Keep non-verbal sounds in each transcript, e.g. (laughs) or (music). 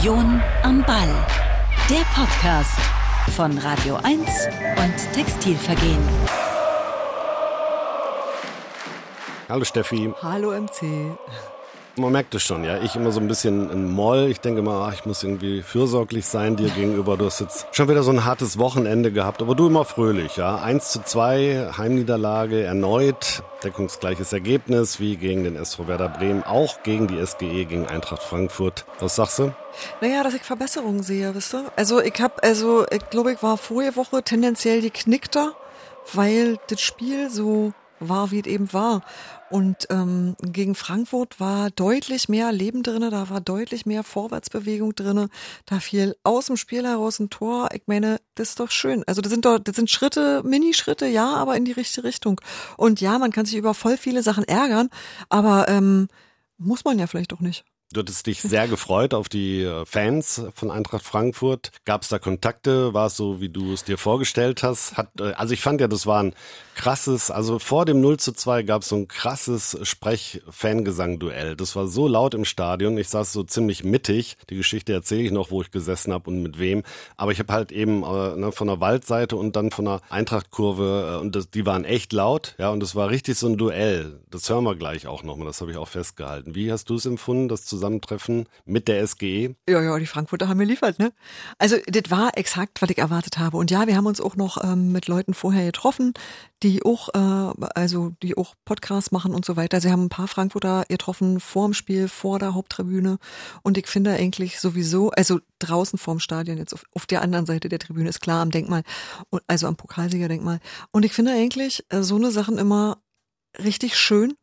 Union am Ball. Der Podcast von Radio 1 und Textilvergehen. Hallo Steffi. Hallo MC. Man merkt es schon, ja. Ich immer so ein bisschen ein Moll. Ich denke mal, ach, ich muss irgendwie fürsorglich sein dir gegenüber. Du hast jetzt schon wieder so ein hartes Wochenende gehabt, aber du immer fröhlich, ja. 1 zu 2, Heimniederlage erneut, deckungsgleiches Ergebnis wie gegen den SV Werder Bremen, auch gegen die SGE, gegen Eintracht Frankfurt. Was sagst du? Naja, dass ich Verbesserungen sehe, wisst ihr? Also ich habe, also ich glaube, ich war vorige Woche tendenziell geknickter, weil das Spiel so war, wie es eben war. Und ähm, gegen Frankfurt war deutlich mehr Leben drinne, da war deutlich mehr Vorwärtsbewegung drinne, da fiel aus dem Spiel heraus ein Tor. Ich meine, das ist doch schön. Also das sind doch, das sind Schritte, Minischritte, ja, aber in die richtige Richtung. Und ja, man kann sich über voll viele Sachen ärgern, aber ähm, muss man ja vielleicht auch nicht. Du hattest dich sehr gefreut auf die äh, Fans von Eintracht Frankfurt. Gab es da Kontakte? War es so, wie du es dir vorgestellt hast? Hat, äh, also ich fand ja, das war ein krasses, also vor dem 0 zu 2 gab es so ein krasses Sprech-Fangesang-Duell. Das war so laut im Stadion. Ich saß so ziemlich mittig. Die Geschichte erzähle ich noch, wo ich gesessen habe und mit wem. Aber ich habe halt eben äh, ne, von der Waldseite und dann von der Eintrachtkurve äh, und das, die waren echt laut. Ja, und es war richtig so ein Duell. Das hören wir gleich auch nochmal. Das habe ich auch festgehalten. Wie hast du es empfunden, das zu Zusammentreffen mit der SGE? Ja, ja, die Frankfurter haben geliefert, ne? Also, das war exakt, was ich erwartet habe. Und ja, wir haben uns auch noch ähm, mit Leuten vorher getroffen, die auch, äh, also die auch Podcasts machen und so weiter. Sie haben ein paar Frankfurter getroffen vor dem Spiel, vor der Haupttribüne. Und ich finde eigentlich sowieso, also draußen vorm Stadion, jetzt auf, auf der anderen Seite der Tribüne, ist klar am Denkmal, also am Pokalsiegerdenkmal. Und ich finde eigentlich äh, so eine Sachen immer richtig schön,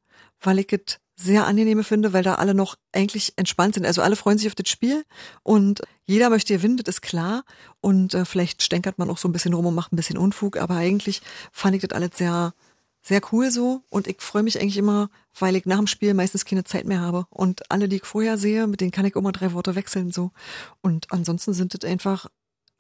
weil ich es sehr angenehme finde, weil da alle noch eigentlich entspannt sind. Also alle freuen sich auf das Spiel und jeder möchte gewinnen, das ist klar. Und äh, vielleicht stänkert man auch so ein bisschen rum und macht ein bisschen Unfug, aber eigentlich fand ich das alles sehr, sehr cool so. Und ich freue mich eigentlich immer, weil ich nach dem Spiel meistens keine Zeit mehr habe. Und alle, die ich vorher sehe, mit denen kann ich immer drei Worte wechseln so. Und ansonsten sind das einfach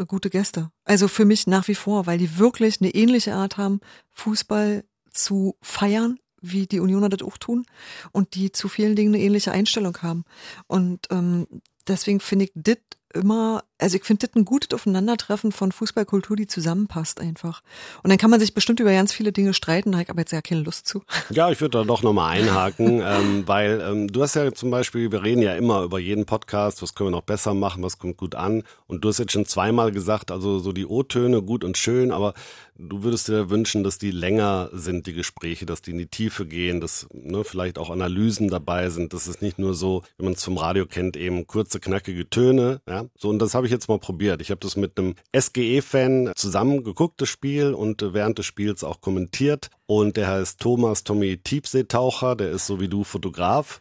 gute Gäste. Also für mich nach wie vor, weil die wirklich eine ähnliche Art haben, Fußball zu feiern wie die Unioner das auch tun und die zu vielen Dingen eine ähnliche Einstellung haben. Und ähm, deswegen finde ich das immer, also ich finde das ein gutes Aufeinandertreffen von Fußballkultur, die zusammenpasst einfach. Und dann kann man sich bestimmt über ganz viele Dinge streiten, da habe ich aber jetzt ja keine Lust zu. (laughs) Ja, ich würde da doch nochmal einhaken, ähm, weil ähm, du hast ja zum Beispiel, wir reden ja immer über jeden Podcast, was können wir noch besser machen, was kommt gut an. Und du hast jetzt schon zweimal gesagt, also so die O-Töne gut und schön, aber du würdest dir wünschen, dass die länger sind, die Gespräche, dass die in die Tiefe gehen, dass ne, vielleicht auch Analysen dabei sind, dass es nicht nur so, wie man es vom Radio kennt, eben kurze, knackige Töne, ja, so, und das habe ich jetzt mal probiert. Ich habe das mit einem SGE-Fan zusammen geguckt, das Spiel, und während des Spiels auch kommentiert. Und der heißt Thomas Tommy Tiefseetaucher, der ist so wie du Fotograf.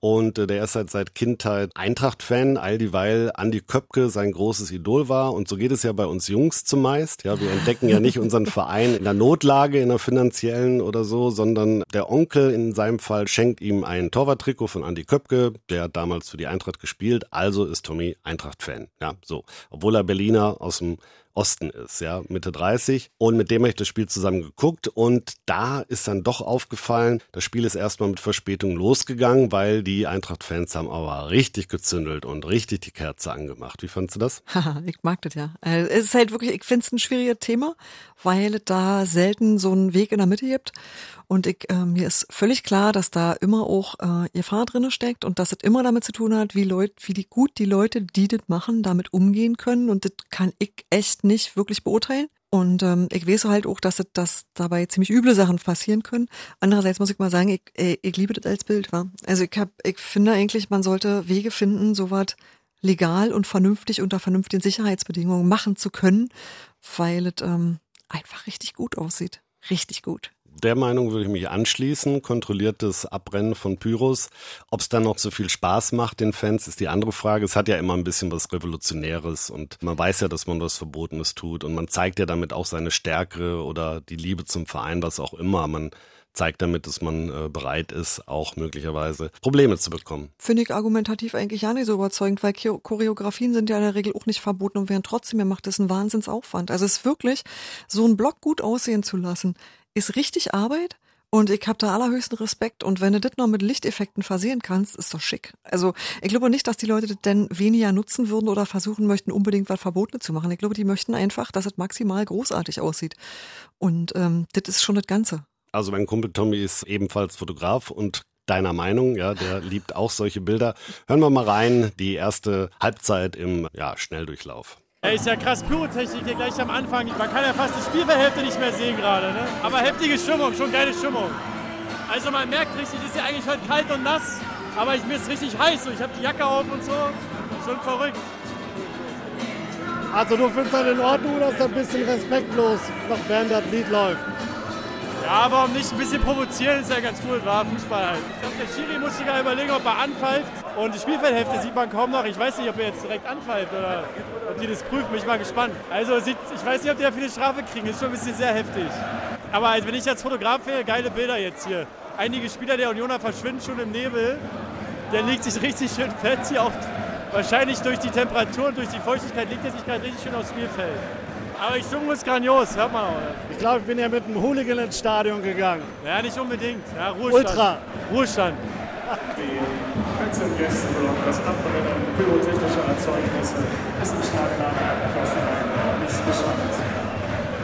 Und äh, der ist halt seit Kindheit Eintracht-Fan, all dieweil Andi Köpke sein großes Idol war. Und so geht es ja bei uns Jungs zumeist. Ja, wir entdecken ja nicht unseren Verein in der Notlage, in der finanziellen oder so, sondern der Onkel in seinem Fall schenkt ihm ein Torwarttrikot von Andi Köpke. Der hat damals für die Eintracht gespielt, also ist Tommy Eintracht-Fan. Ja, so. Obwohl er Berliner aus dem Osten ist, ja, Mitte 30. Und mit dem habe ich das Spiel zusammen geguckt und da ist dann doch aufgefallen, das Spiel ist erstmal mit Verspätung losgegangen, weil die Eintracht-Fans haben aber richtig gezündelt und richtig die Kerze angemacht. Wie fandst du das? (laughs) Ich mag das ja. Äh, es ist halt wirklich, ich finde es ein schwieriges Thema, weil da selten so einen Weg in der Mitte gibt. Und ich, äh, mir ist völlig klar, dass da immer auch äh, Gefahr drinne steckt und dass es immer damit zu tun hat, wie Leute, wie die gut die Leute, die das machen, damit umgehen können. Und das kann ich echt nicht wirklich beurteilen. Und ähm, ich weiß halt auch, dass, es, dass dabei ziemlich üble Sachen passieren können. Andererseits muss ich mal sagen, ich, ich, ich liebe das als Bild. Wa? Also ich, hab, ich finde eigentlich, man sollte Wege finden, sowas legal und vernünftig unter vernünftigen Sicherheitsbedingungen machen zu können, weil es ähm, einfach richtig gut aussieht. Richtig gut der Meinung würde ich mich anschließen. Kontrolliertes Abrennen von Pyros. Ob es dann noch so viel Spaß macht den Fans, ist die andere Frage. Es hat ja immer ein bisschen was Revolutionäres und man weiß ja, dass man was Verbotenes tut und man zeigt ja damit auch seine Stärke oder die Liebe zum Verein, was auch immer. Man zeigt damit, dass man äh, bereit ist, auch möglicherweise Probleme zu bekommen. Finde ich argumentativ eigentlich ja nicht so überzeugend, weil Choreografien sind ja in der Regel auch nicht verboten und werden trotzdem, macht das einen Wahnsinnsaufwand. Also es ist wirklich, so einen Block gut aussehen zu lassen, ist richtig Arbeit Und ich habe da allerhöchsten Respekt. Und wenn du das noch mit Lichteffekten versehen kannst, ist doch schick. Also ich glaube nicht, dass die Leute das denn weniger nutzen würden oder versuchen möchten, unbedingt was Verbotenes zu machen. Ich glaube, die möchten einfach, dass es maximal großartig aussieht. Und ähm, das ist schon das Ganze. Also mein Kumpel Tommy ist ebenfalls Fotograf und deiner Meinung, ja, der (laughs) liebt auch solche Bilder. Hören wir mal rein, die erste Halbzeit im ja, Schnelldurchlauf. Er ist ja krass Pyrotechnik hier gleich am Anfang. Man kann ja fast die Spielfeldhälfte nicht mehr sehen gerade. Ne? Aber heftige Stimmung, schon geile Stimmung. Also man merkt richtig, ist ja eigentlich heute kalt und nass, aber ich, mir ist richtig heiß. So. Ich habe die Jacke auf und so. Schon verrückt. Also du findest das in Ordnung oder ist das ein bisschen respektlos, noch während das Lied läuft? Ja, warum nicht ein bisschen provozieren, ist ja ganz cool, war Fußball halt. Ich glaube, der Schiri muss sich gar überlegen, ob er anpfeift. Und die Spielfeldhälfte sieht man kaum noch. Ich weiß nicht, ob er jetzt direkt anpfeift oder ob die das prüfen. Bin ich mal gespannt. Also sieht, ich weiß nicht, ob die da viele Strafe kriegen. Ist schon ein bisschen sehr heftig. Aber wenn ich als Fotograf wäre, geile Bilder jetzt hier. Einige Spieler der Unioner verschwinden schon im Nebel. Der legt sich richtig schön fett hier auf. Wahrscheinlich durch die Temperatur und durch die Feuchtigkeit legt er sich gerade richtig schön aufs Spielfeld. Aber die Stimmung ist grandios, hört man auch. Ich glaube, ich bin ja mit einem Hooligan ins Stadion gegangen. Ja, nicht unbedingt. Ja, Ruhestand. Ultra. Ruhestand. Die Fans und Gäste das Abbrennen pyrotechnischer Erzeugnisse ist im Stadion nicht gestattet.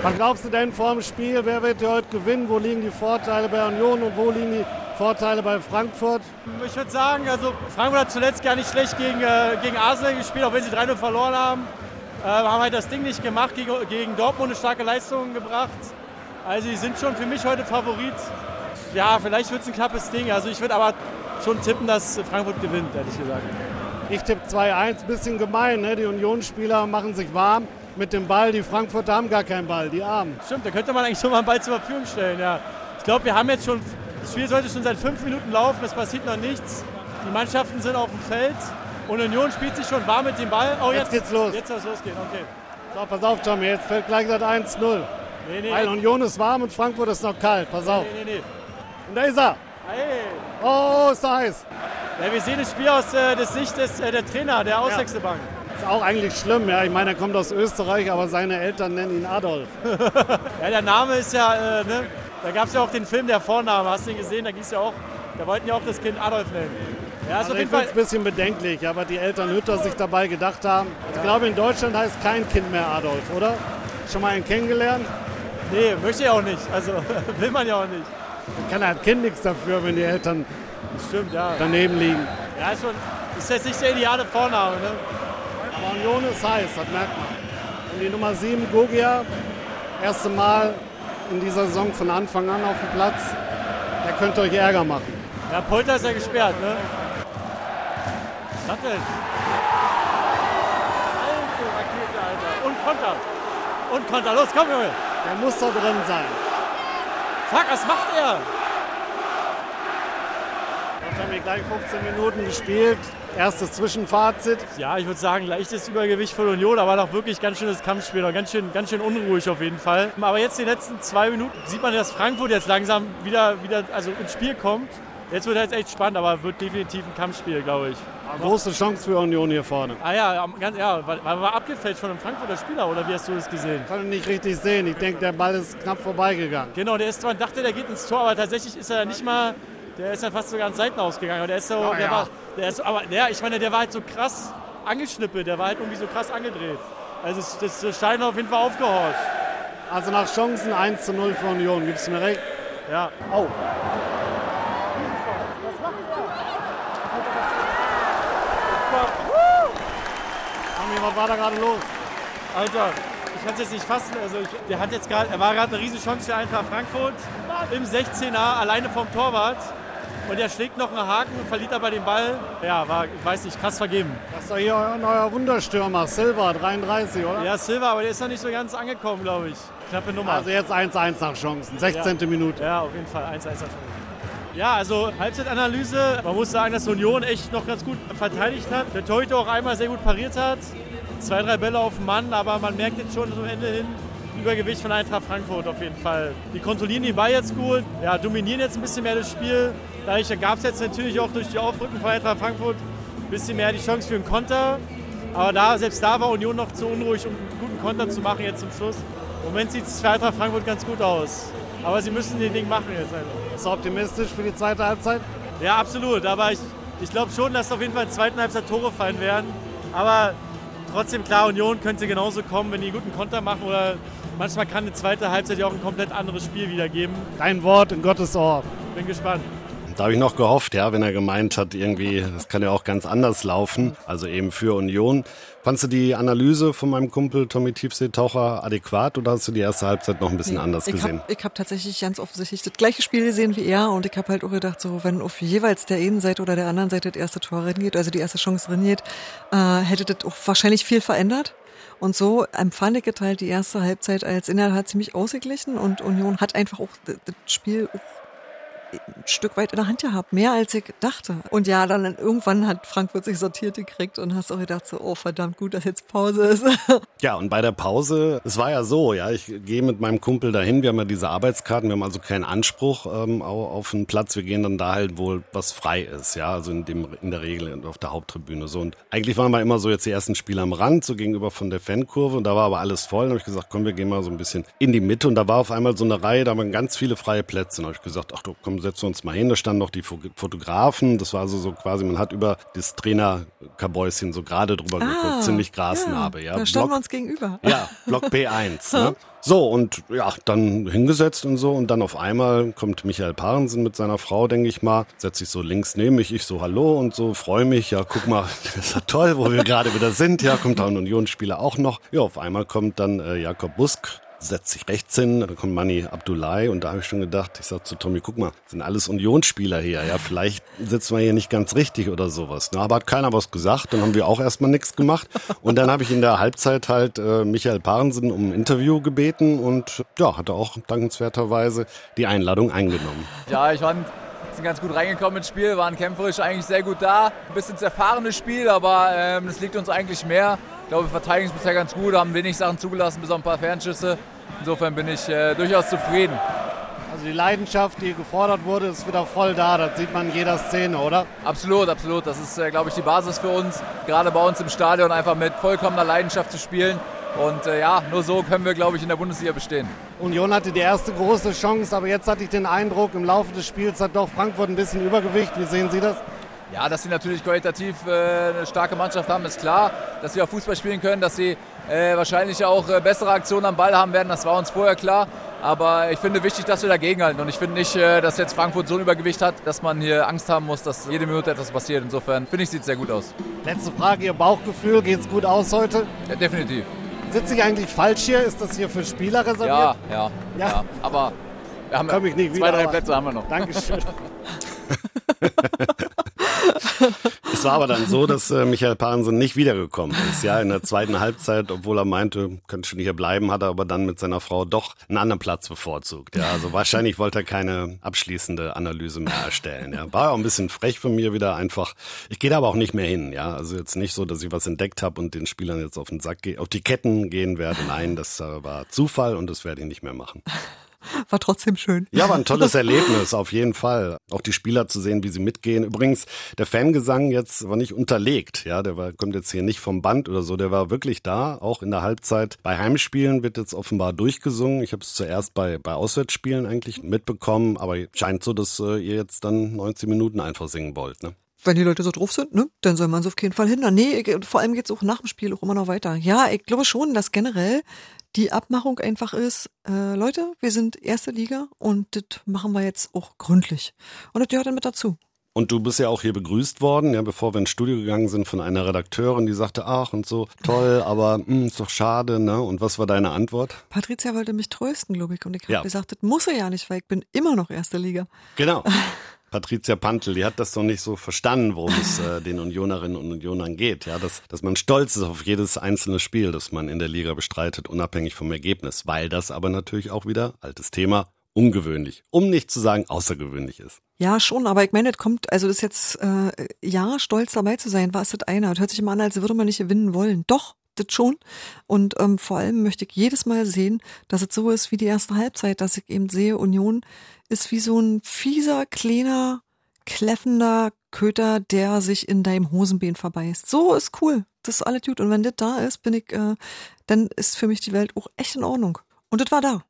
Was glaubst du denn vor dem Spiel, wer wird heute gewinnen? Wo liegen die Vorteile bei Union und wo liegen die Vorteile bei Frankfurt? Ich würde sagen, also Frankfurt hat zuletzt gar nicht schlecht gegen, äh, gegen Arsenal gespielt, auch wenn sie 3-0 verloren haben. Äh, haben halt das Ding nicht gemacht, gegen, gegen Dortmund eine starke Leistung gebracht. Also die sind schon für mich heute Favorit. Ja, vielleicht wird es ein knappes Ding. Also ich würde aber schon tippen, dass Frankfurt gewinnt, ehrlich gesagt. Ich tippe 2-1, bisschen gemein. Ne? Die Unionsspieler machen sich warm mit dem Ball. Die Frankfurter haben gar keinen Ball, die Armen. Stimmt, da könnte man eigentlich schon mal einen Ball zur Verfügung stellen. Ja. Ich glaube, wir haben jetzt schon, das Spiel sollte schon seit fünf Minuten laufen, es passiert noch nichts. Die Mannschaften sind auf dem Feld. Und Union spielt sich schon warm mit dem Ball. Oh, jetzt, jetzt geht's los. Jetzt soll es losgehen, okay. So, pass auf, Tommy, jetzt fällt gleich das 1-0. Nee, nee, Weil Union ist warm und Frankfurt ist noch kalt. Pass auf. Nee, nee, nee. Und da ist er. Hey. Oh, ist da heiß. Ja, wir sehen das Spiel aus äh, der Sicht des äh, der Trainer, der Auswechselbank. Ja. Ist auch eigentlich schlimm, ja. Ich meine, er kommt aus Österreich, aber seine Eltern nennen ihn Adolf. (laughs) ja, der Name ist ja, äh, ne? Da gab es ja auch den Film Der Vorname, hast du ihn gesehen? Da ging ja auch, da wollten ja auch das Kind Adolf nennen. Ja, also ich finde es ein bisschen bedenklich, aber die Eltern Hütter sich dabei gedacht haben. Ich glaube, in Deutschland heißt kein Kind mehr Adolf, oder? Schon mal einen kennengelernt? Nee, möchte ich auch nicht. Also (laughs) will man ja auch nicht. Kann ein Kind nichts dafür, wenn die Eltern Stimmt, ja. daneben liegen. Ja, ist, schon, ist jetzt nicht der ideale Vorname. Ne? Aber Union ist heiß, das merkt man. Und die Nummer 7, Gogia, erste Mal in dieser Saison von Anfang an auf dem Platz. Der könnte euch Ärger machen. Ja, Polter ist ja gesperrt, ne? Was denn? Alte Rakete, Alter. Und Konter. Und Konter. Los, komm, Junge. Der muss da drin sein. Fuck, was macht er? Jetzt haben wir gleich 15 Minuten gespielt. Erstes Zwischenfazit. Ja, ich würde sagen, leichtes Übergewicht von Union, aber noch wirklich ganz schönes Kampfspiel. Ganz schön, ganz schön unruhig auf jeden Fall. Aber jetzt die letzten zwei Minuten sieht man, dass Frankfurt jetzt langsam wieder, wieder also ins Spiel kommt. Jetzt wird es echt spannend, aber wird definitiv ein Kampfspiel, glaube ich. Große Chance für Union hier vorne. Ah ja, ganz, ja war, war abgefälscht von einem Frankfurter Spieler, oder wie hast du das gesehen? Kann ich nicht richtig sehen. Ich denke, der Ball ist knapp vorbeigegangen. Genau, der ist zwar, dachte, der geht ins Tor, aber tatsächlich ist er nicht mal, der ist dann fast sogar an Seiten ausgegangen. Aber der ist so, oh, der ja. war, der ist, aber der, ich meine, der war halt so krass angeschnippelt, der war halt irgendwie so krass angedreht. Also das, das Stein auf jeden Fall aufgehorcht. Also nach Chancen 1 zu 0 für Union, gibst du mir recht? Ja. Oh. Was war da gerade los? Alter, ich kann es jetzt nicht fassen. Also ich, der hat jetzt gerade, er war gerade eine riesige Chance für Eintracht Frankfurt im 16er alleine vom Torwart. Und er schlägt noch einen Haken und verliert aber den Ball. Ja, war, ich weiß nicht, krass vergeben. Das ist doch hier euer neuer Wunderstürmer, Silva, 33, oder? Ja, Silva, aber der ist noch nicht so ganz angekommen, glaube ich. Knappe Nummer. Also jetzt 1-1 nach Chancen, 16. Ja. Minute. Ja, auf jeden Fall 1-1 nach Chancen. Ja, also Halbzeitanalyse. Man muss sagen, dass Union echt noch ganz gut verteidigt hat. Der Torhüter auch einmal sehr gut pariert hat. Zwei, drei Bälle auf den Mann, aber man merkt jetzt schon zum Ende hin, Übergewicht von Eintracht Frankfurt auf jeden Fall. Die kontrollieren die Ball jetzt gut, ja, dominieren jetzt ein bisschen mehr das Spiel. Dadurch gab es jetzt natürlich auch durch die Aufrücken von Eintracht Frankfurt ein bisschen mehr die Chance für einen Konter. Aber da, selbst da war Union noch zu unruhig, um einen guten Konter zu machen jetzt zum Schluss. Im Moment sieht es für Eintracht Frankfurt ganz gut aus. Aber sie müssen den Ding machen jetzt einfach. Bist du optimistisch für die zweite Halbzeit? Ja, absolut. Aber ich, ich glaube schon, dass auf jeden Fall in der zweiten Halbzeit Tore fallen werden. Aber trotzdem, klar, Union könnte genauso kommen, wenn die einen guten Konter machen. Oder manchmal kann eine zweite Halbzeit ja auch ein komplett anderes Spiel wiedergeben. Dein Wort in Gottes Ohr. Bin gespannt. Da habe ich noch gehofft, ja, wenn er gemeint hat, irgendwie, das kann ja auch ganz anders laufen, also eben für Union. Fandst du die Analyse von meinem Kumpel Tommy Tiefseetaucher adäquat oder hast du die erste Halbzeit noch ein bisschen Nee, anders ich gesehen? Hab, ich habe tatsächlich ganz offensichtlich das gleiche Spiel gesehen wie er und ich habe halt auch gedacht, so wenn auf jeweils der einen Seite oder der anderen Seite das erste Tor reingeht, also die erste Chance reingeht, äh, hätte das auch wahrscheinlich viel verändert. Und so empfand ich halt die erste Halbzeit als innerhalb ziemlich ausgeglichen und Union hat einfach auch das das Spiel auch ein Stück weit in der Hand gehabt, mehr als ich dachte. Und ja, dann irgendwann hat Frankfurt sich sortiert gekriegt und hast auch gedacht so, oh verdammt gut, dass jetzt Pause ist. (laughs) Ja, und bei der Pause, es war ja so, ja, ich gehe mit meinem Kumpel dahin, wir haben ja diese Arbeitskarten, wir haben also keinen Anspruch ähm, au- auf einen Platz, wir gehen dann da halt wohl, was frei ist, ja, also in, dem, in der Regel auf der Haupttribüne so. Und eigentlich waren wir immer so jetzt die ersten Spiele am Rand, so gegenüber von der Fankurve und da war aber alles voll. Dann habe ich gesagt, komm, wir gehen mal so ein bisschen in die Mitte und da war auf einmal so eine Reihe, da waren ganz viele freie Plätze. Und da habe ich gesagt, ach du, komm, setzen wir uns mal hin. Da standen noch die Fo- Fotografen, das war also so quasi, man hat über das Trainer-Kabäuschen so gerade drüber geguckt, ziemlich Grasnarbe, ja. Ah, Da standen Block- wir uns gegenüber. ja, Block B1. (laughs) ne? So, und ja, dann hingesetzt und so. Und dann auf einmal kommt Michael Parensen mit seiner Frau, denke ich mal, setzt sich so links neben mich, ich so Hallo und so, freue mich. Ja, guck mal, (laughs) das ist ja toll, wo wir gerade wieder sind. Ja, kommt da ein Unionsspieler auch noch. Ja, auf einmal kommt dann äh, Jakob Busk setzt sich rechts hin, dann kommt Mani Abdullahi und da habe ich schon gedacht, ich sag zu Tommy, guck mal, sind alles Unionsspieler hier, ja, vielleicht sitzen wir hier nicht ganz richtig oder sowas. Na, aber hat keiner was gesagt, dann haben wir auch erstmal nichts gemacht und dann habe ich in der Halbzeit halt äh, Michael Parensen um ein Interview gebeten und ja, hatte auch dankenswerterweise die Einladung eingenommen. Ja, ich fand, sind ganz gut reingekommen ins Spiel, waren kämpferisch eigentlich sehr gut da. Ein bisschen zerfahrenes Spiel, aber ähm, das liegt uns eigentlich mehr. Ich glaube, wir verteidigen es bisher ganz gut, haben wenig Sachen zugelassen, bis auf ein paar Fernschüsse. Insofern bin ich äh, durchaus zufrieden. Also die Leidenschaft, die gefordert wurde, ist wieder voll da. Das sieht man in jeder Szene, oder? Absolut, absolut. Das ist, äh, glaube ich, die Basis für uns, gerade bei uns im Stadion, einfach mit vollkommener Leidenschaft zu spielen. Und äh, ja, nur so können wir, glaube ich, in der Bundesliga bestehen. Union hatte die erste große Chance, aber jetzt hatte ich den Eindruck, im Laufe des Spiels hat doch Frankfurt ein bisschen Übergewicht. Wie sehen Sie das? Ja, dass sie natürlich qualitativ äh, eine starke Mannschaft haben, ist klar. Dass sie auch Fußball spielen können, dass sie äh, wahrscheinlich auch äh, bessere Aktionen am Ball haben werden, das war uns vorher klar. Aber ich finde wichtig, dass wir dagegenhalten. Und ich finde nicht, äh, dass jetzt Frankfurt so ein Übergewicht hat, dass man hier Angst haben muss, dass jede Minute etwas passiert. Insofern finde ich, sieht sehr gut aus. Letzte Frage, Ihr Bauchgefühl, geht's gut aus heute? Ja, definitiv. Sitze ich eigentlich falsch hier? Ist das hier für Spieler reserviert? Ja, ja, Ja. ja. Aber wir haben Komm ich nicht zwei, wieder, drei Plätze haben wir noch. Dankeschön. (laughs) Es war aber dann so, dass äh, Michael Parensen nicht wiedergekommen ist, ja, in der zweiten Halbzeit, obwohl er meinte, könnte schon hier bleiben, hat er aber dann mit seiner Frau doch einen anderen Platz bevorzugt, ja, also wahrscheinlich wollte er keine abschließende Analyse mehr erstellen, ja, war auch ein bisschen frech von mir wieder einfach, ich gehe da aber auch nicht mehr hin, ja, also jetzt nicht so, dass ich was entdeckt habe und den Spielern jetzt auf den Sack auf die Ketten gehen werde, nein, das äh, war Zufall und das werde ich nicht mehr machen. War trotzdem schön. Ja, war ein tolles Erlebnis, auf jeden Fall. Auch die Spieler zu sehen, wie sie mitgehen. Übrigens, der Fangesang jetzt war nicht unterlegt, ja, der war, kommt jetzt hier nicht vom Band oder so, der war wirklich da, auch in der Halbzeit. Bei Heimspielen wird jetzt offenbar durchgesungen. Ich habe es zuerst bei, bei Auswärtsspielen eigentlich mitbekommen, aber scheint so, dass äh, ihr jetzt dann 90 Minuten einfach singen wollt, ne? Wenn die Leute so drauf sind, ne, dann soll man es auf jeden Fall hindern. Nee, ich, vor allem geht's auch nach dem Spiel auch immer noch weiter. Ja, ich glaube schon, dass generell die Abmachung einfach ist, äh, Leute, wir sind erste Liga und das machen wir jetzt auch gründlich. Und das gehört dann mit dazu. Und du bist ja auch hier begrüßt worden, ja, bevor wir ins Studio gegangen sind von einer Redakteurin, die sagte, ach und so, toll, (laughs) aber mh, ist doch schade, ne? Und was war deine Antwort? Patricia wollte mich trösten, glaube ich. Und ich habe Ja. gesagt, das muss er ja nicht, weil ich bin immer noch erste Liga. Genau. (laughs) Patricia Pantel, die hat das noch nicht so verstanden, worum es äh, den Unionerinnen und Unionern geht. Ja, dass, dass man stolz ist auf jedes einzelne Spiel, das man in der Liga bestreitet, unabhängig vom Ergebnis. Weil das aber natürlich auch wieder, altes Thema, ungewöhnlich, um nicht zu sagen außergewöhnlich ist. Ja, schon, aber ich meine, das kommt, also das jetzt, äh, ja, stolz dabei zu sein, war es das einer. Das hört sich immer an, als würde man nicht gewinnen wollen. Doch, das schon. Und ähm, vor allem möchte ich jedes Mal sehen, dass es so ist wie die erste Halbzeit, dass ich eben sehe, Union ist wie so ein fieser, kleiner, kläffender Köter, der sich in deinem Hosenbein verbeißt. So ist cool. Das ist alles gut. Und wenn das da ist, bin ich, äh, dann ist für mich die Welt auch echt in Ordnung. Und das war da.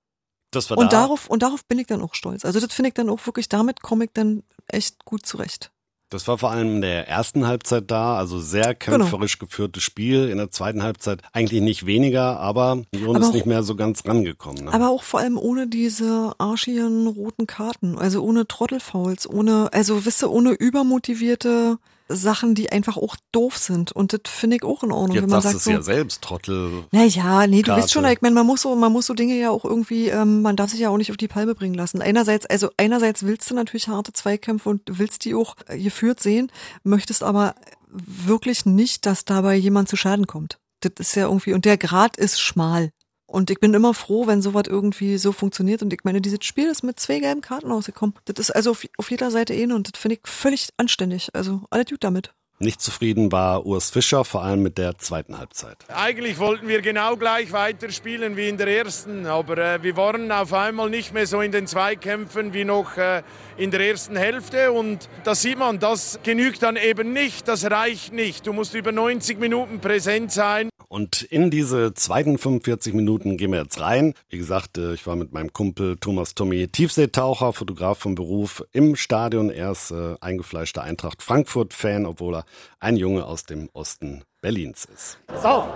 Das war Und da. darauf, und darauf bin ich dann auch stolz. Also das finde ich dann auch wirklich, damit komme ich dann echt gut zurecht. Das war vor allem in der ersten Halbzeit da, also sehr kämpferisch geführtes Spiel. In der zweiten Halbzeit eigentlich nicht weniger, aber Union Aber ist auch- nicht mehr so ganz rangekommen. Ne? Aber auch vor allem ohne diese arschigen roten Karten, also ohne Trottelfouls, ohne, also wisst ihr, ohne übermotivierte Sachen, die einfach auch doof sind. Und das finde ich auch in Ordnung, Jetzt wenn man sagst du sagt es so. ja selbst, Trottel. Naja, nee, du weißt schon, ich meine, man muss so, man muss so Dinge ja auch irgendwie, ähm, man darf sich ja auch nicht auf die Palme bringen lassen. Einerseits, also einerseits willst du natürlich harte Zweikämpfe und willst die auch äh, geführt sehen, möchtest aber wirklich nicht, dass dabei jemand zu Schaden kommt. Das ist ja irgendwie, und der Grad ist schmal. Und ich bin immer froh, wenn sowas irgendwie so funktioniert. Und ich meine, dieses Spiel ist mit zwei gelben Karten rausgekommen. Das ist also auf, auf jeder Seite eh und das finde ich völlig anständig. Also alles gut damit. Nicht zufrieden war Urs Fischer, vor allem mit der zweiten Halbzeit. Eigentlich wollten wir genau gleich weiterspielen wie in der ersten, aber äh, wir waren auf einmal nicht mehr so in den Zweikämpfen wie noch äh, in der ersten Hälfte und da sieht man, das genügt dann eben nicht, das reicht nicht. Du musst über 90 Minuten präsent sein. Und in diese zweiten 45 Minuten gehen wir jetzt rein. Wie gesagt, äh, ich war mit meinem Kumpel Thomas Tommy Tiefseetaucher, Fotograf vom Beruf, im Stadion. Er ist äh, eingefleischter Eintracht Frankfurt-Fan, obwohl er ein Junge aus dem Osten Berlins ist. Sauf!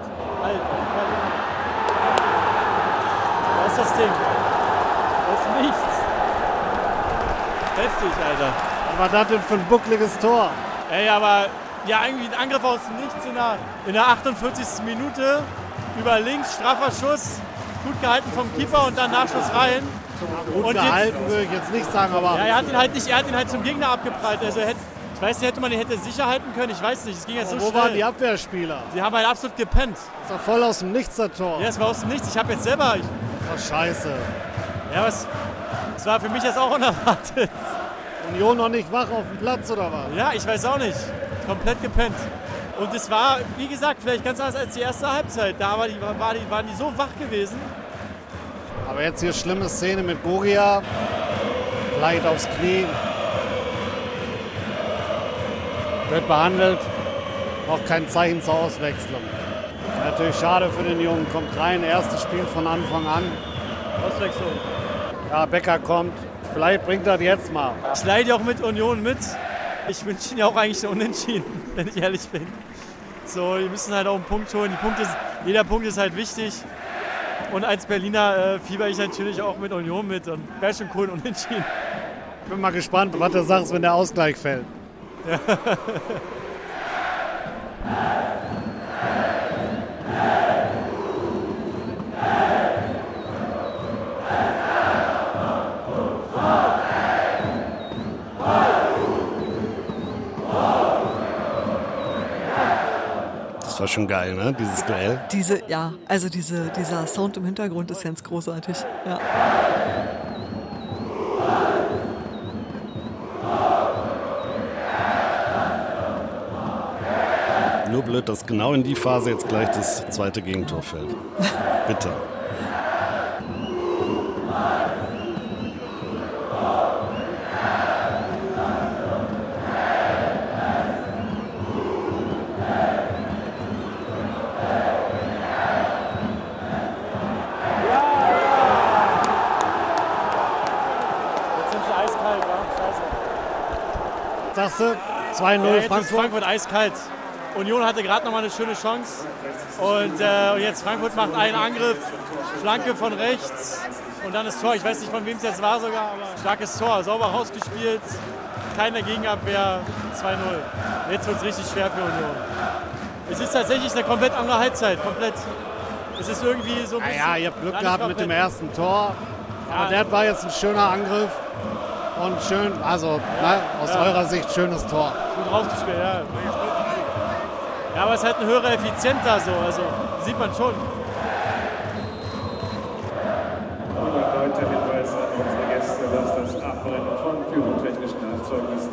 Halt, halt. Da ist das Ding. Das ist nichts. Heftig, Alter. Was war das denn für ein buckliges Tor? Ey, aber ja, irgendwie ein Angriff aus dem Nichts in der, in der 48. Minute. Über links, straffer Schuss. Gut gehalten vom Keeper und dann Nachschuss rein. Gut Und gehalten würde ich jetzt nicht sagen, aber Ja, er hat ihn halt nicht, er hat ihn halt zum Gegner abgeprallt. Also hätte, ich weiß nicht, hätte man den hätte sicher halten können. Ich weiß nicht, es ging jetzt so wo schnell. waren die Abwehrspieler? Sie haben halt absolut gepennt. Das doch voll aus dem Nichts das Tor. Ja, es war aus dem Nichts. Ich habe jetzt selber, ich, Oh, scheiße. ja, was, es war für mich jetzt auch unerwartet. Union noch nicht wach auf dem Platz oder was? Ja, ich weiß auch nicht. Komplett gepennt. Und es war, wie gesagt, vielleicht ganz anders als die erste Halbzeit. Da war die, war die, waren die so wach gewesen. Aber jetzt hier schlimme Szene mit Bogia. Vielleicht aufs Knie. Wird behandelt. Noch kein Zeichen zur Auswechslung. Natürlich schade für den Jungen. Kommt rein, erstes Spiel von Anfang an. Auswechslung. Ja, Becker kommt. Vielleicht bringt er das jetzt mal. Ich leide auch mit Union mit. Ich wünsche ihnen ja auch eigentlich so unentschieden, (laughs) wenn ich ehrlich bin. So, die müssen halt auch einen Punkt holen. Punkte, jeder Punkt ist halt wichtig. Und als Berliner äh, fieber ich natürlich auch mit Union mit und wäre schon cool und (laughs) unentschieden. Bin mal gespannt, was du sagst, wenn der Ausgleich fällt. (laughs) Das war schon geil, ne? Dieses Duell. Diese, ja, also diese, dieser Sound im Hintergrund ist ganz großartig. Ja. Nur blöd, dass genau in die Phase jetzt gleich das zweite Gegentor fällt. (laughs) Bitte. 2-0 Ja, jetzt ist Frankfurt. Frankfurt eiskalt. Union hatte gerade noch mal eine schöne Chance. Und, äh, und jetzt Frankfurt macht einen Angriff, Flanke von rechts und dann das Tor. Ich weiß nicht, von wem es jetzt war sogar, aber starkes Tor, sauber rausgespielt, keine Gegenabwehr, 2-0. Jetzt wird es richtig schwer für Union. Es ist tatsächlich eine komplett andere Halbzeit, komplett. Es ist irgendwie so ein bisschen... Ja, ihr habt Glück Ja, gehabt mit dem ersten Tor. Aber Ja. der war jetzt ein schöner Angriff. Und schön, also ne, aus Ja. eurer Sicht schönes Tor. Gut rausgespielt, ja. Ja, aber es ist halt ein höherer Effizient da so, also sieht man schon. Und erneut der Hinweis an unsere Gäste, dass das Abbrennen von pyrotechnischen Erzeugnissen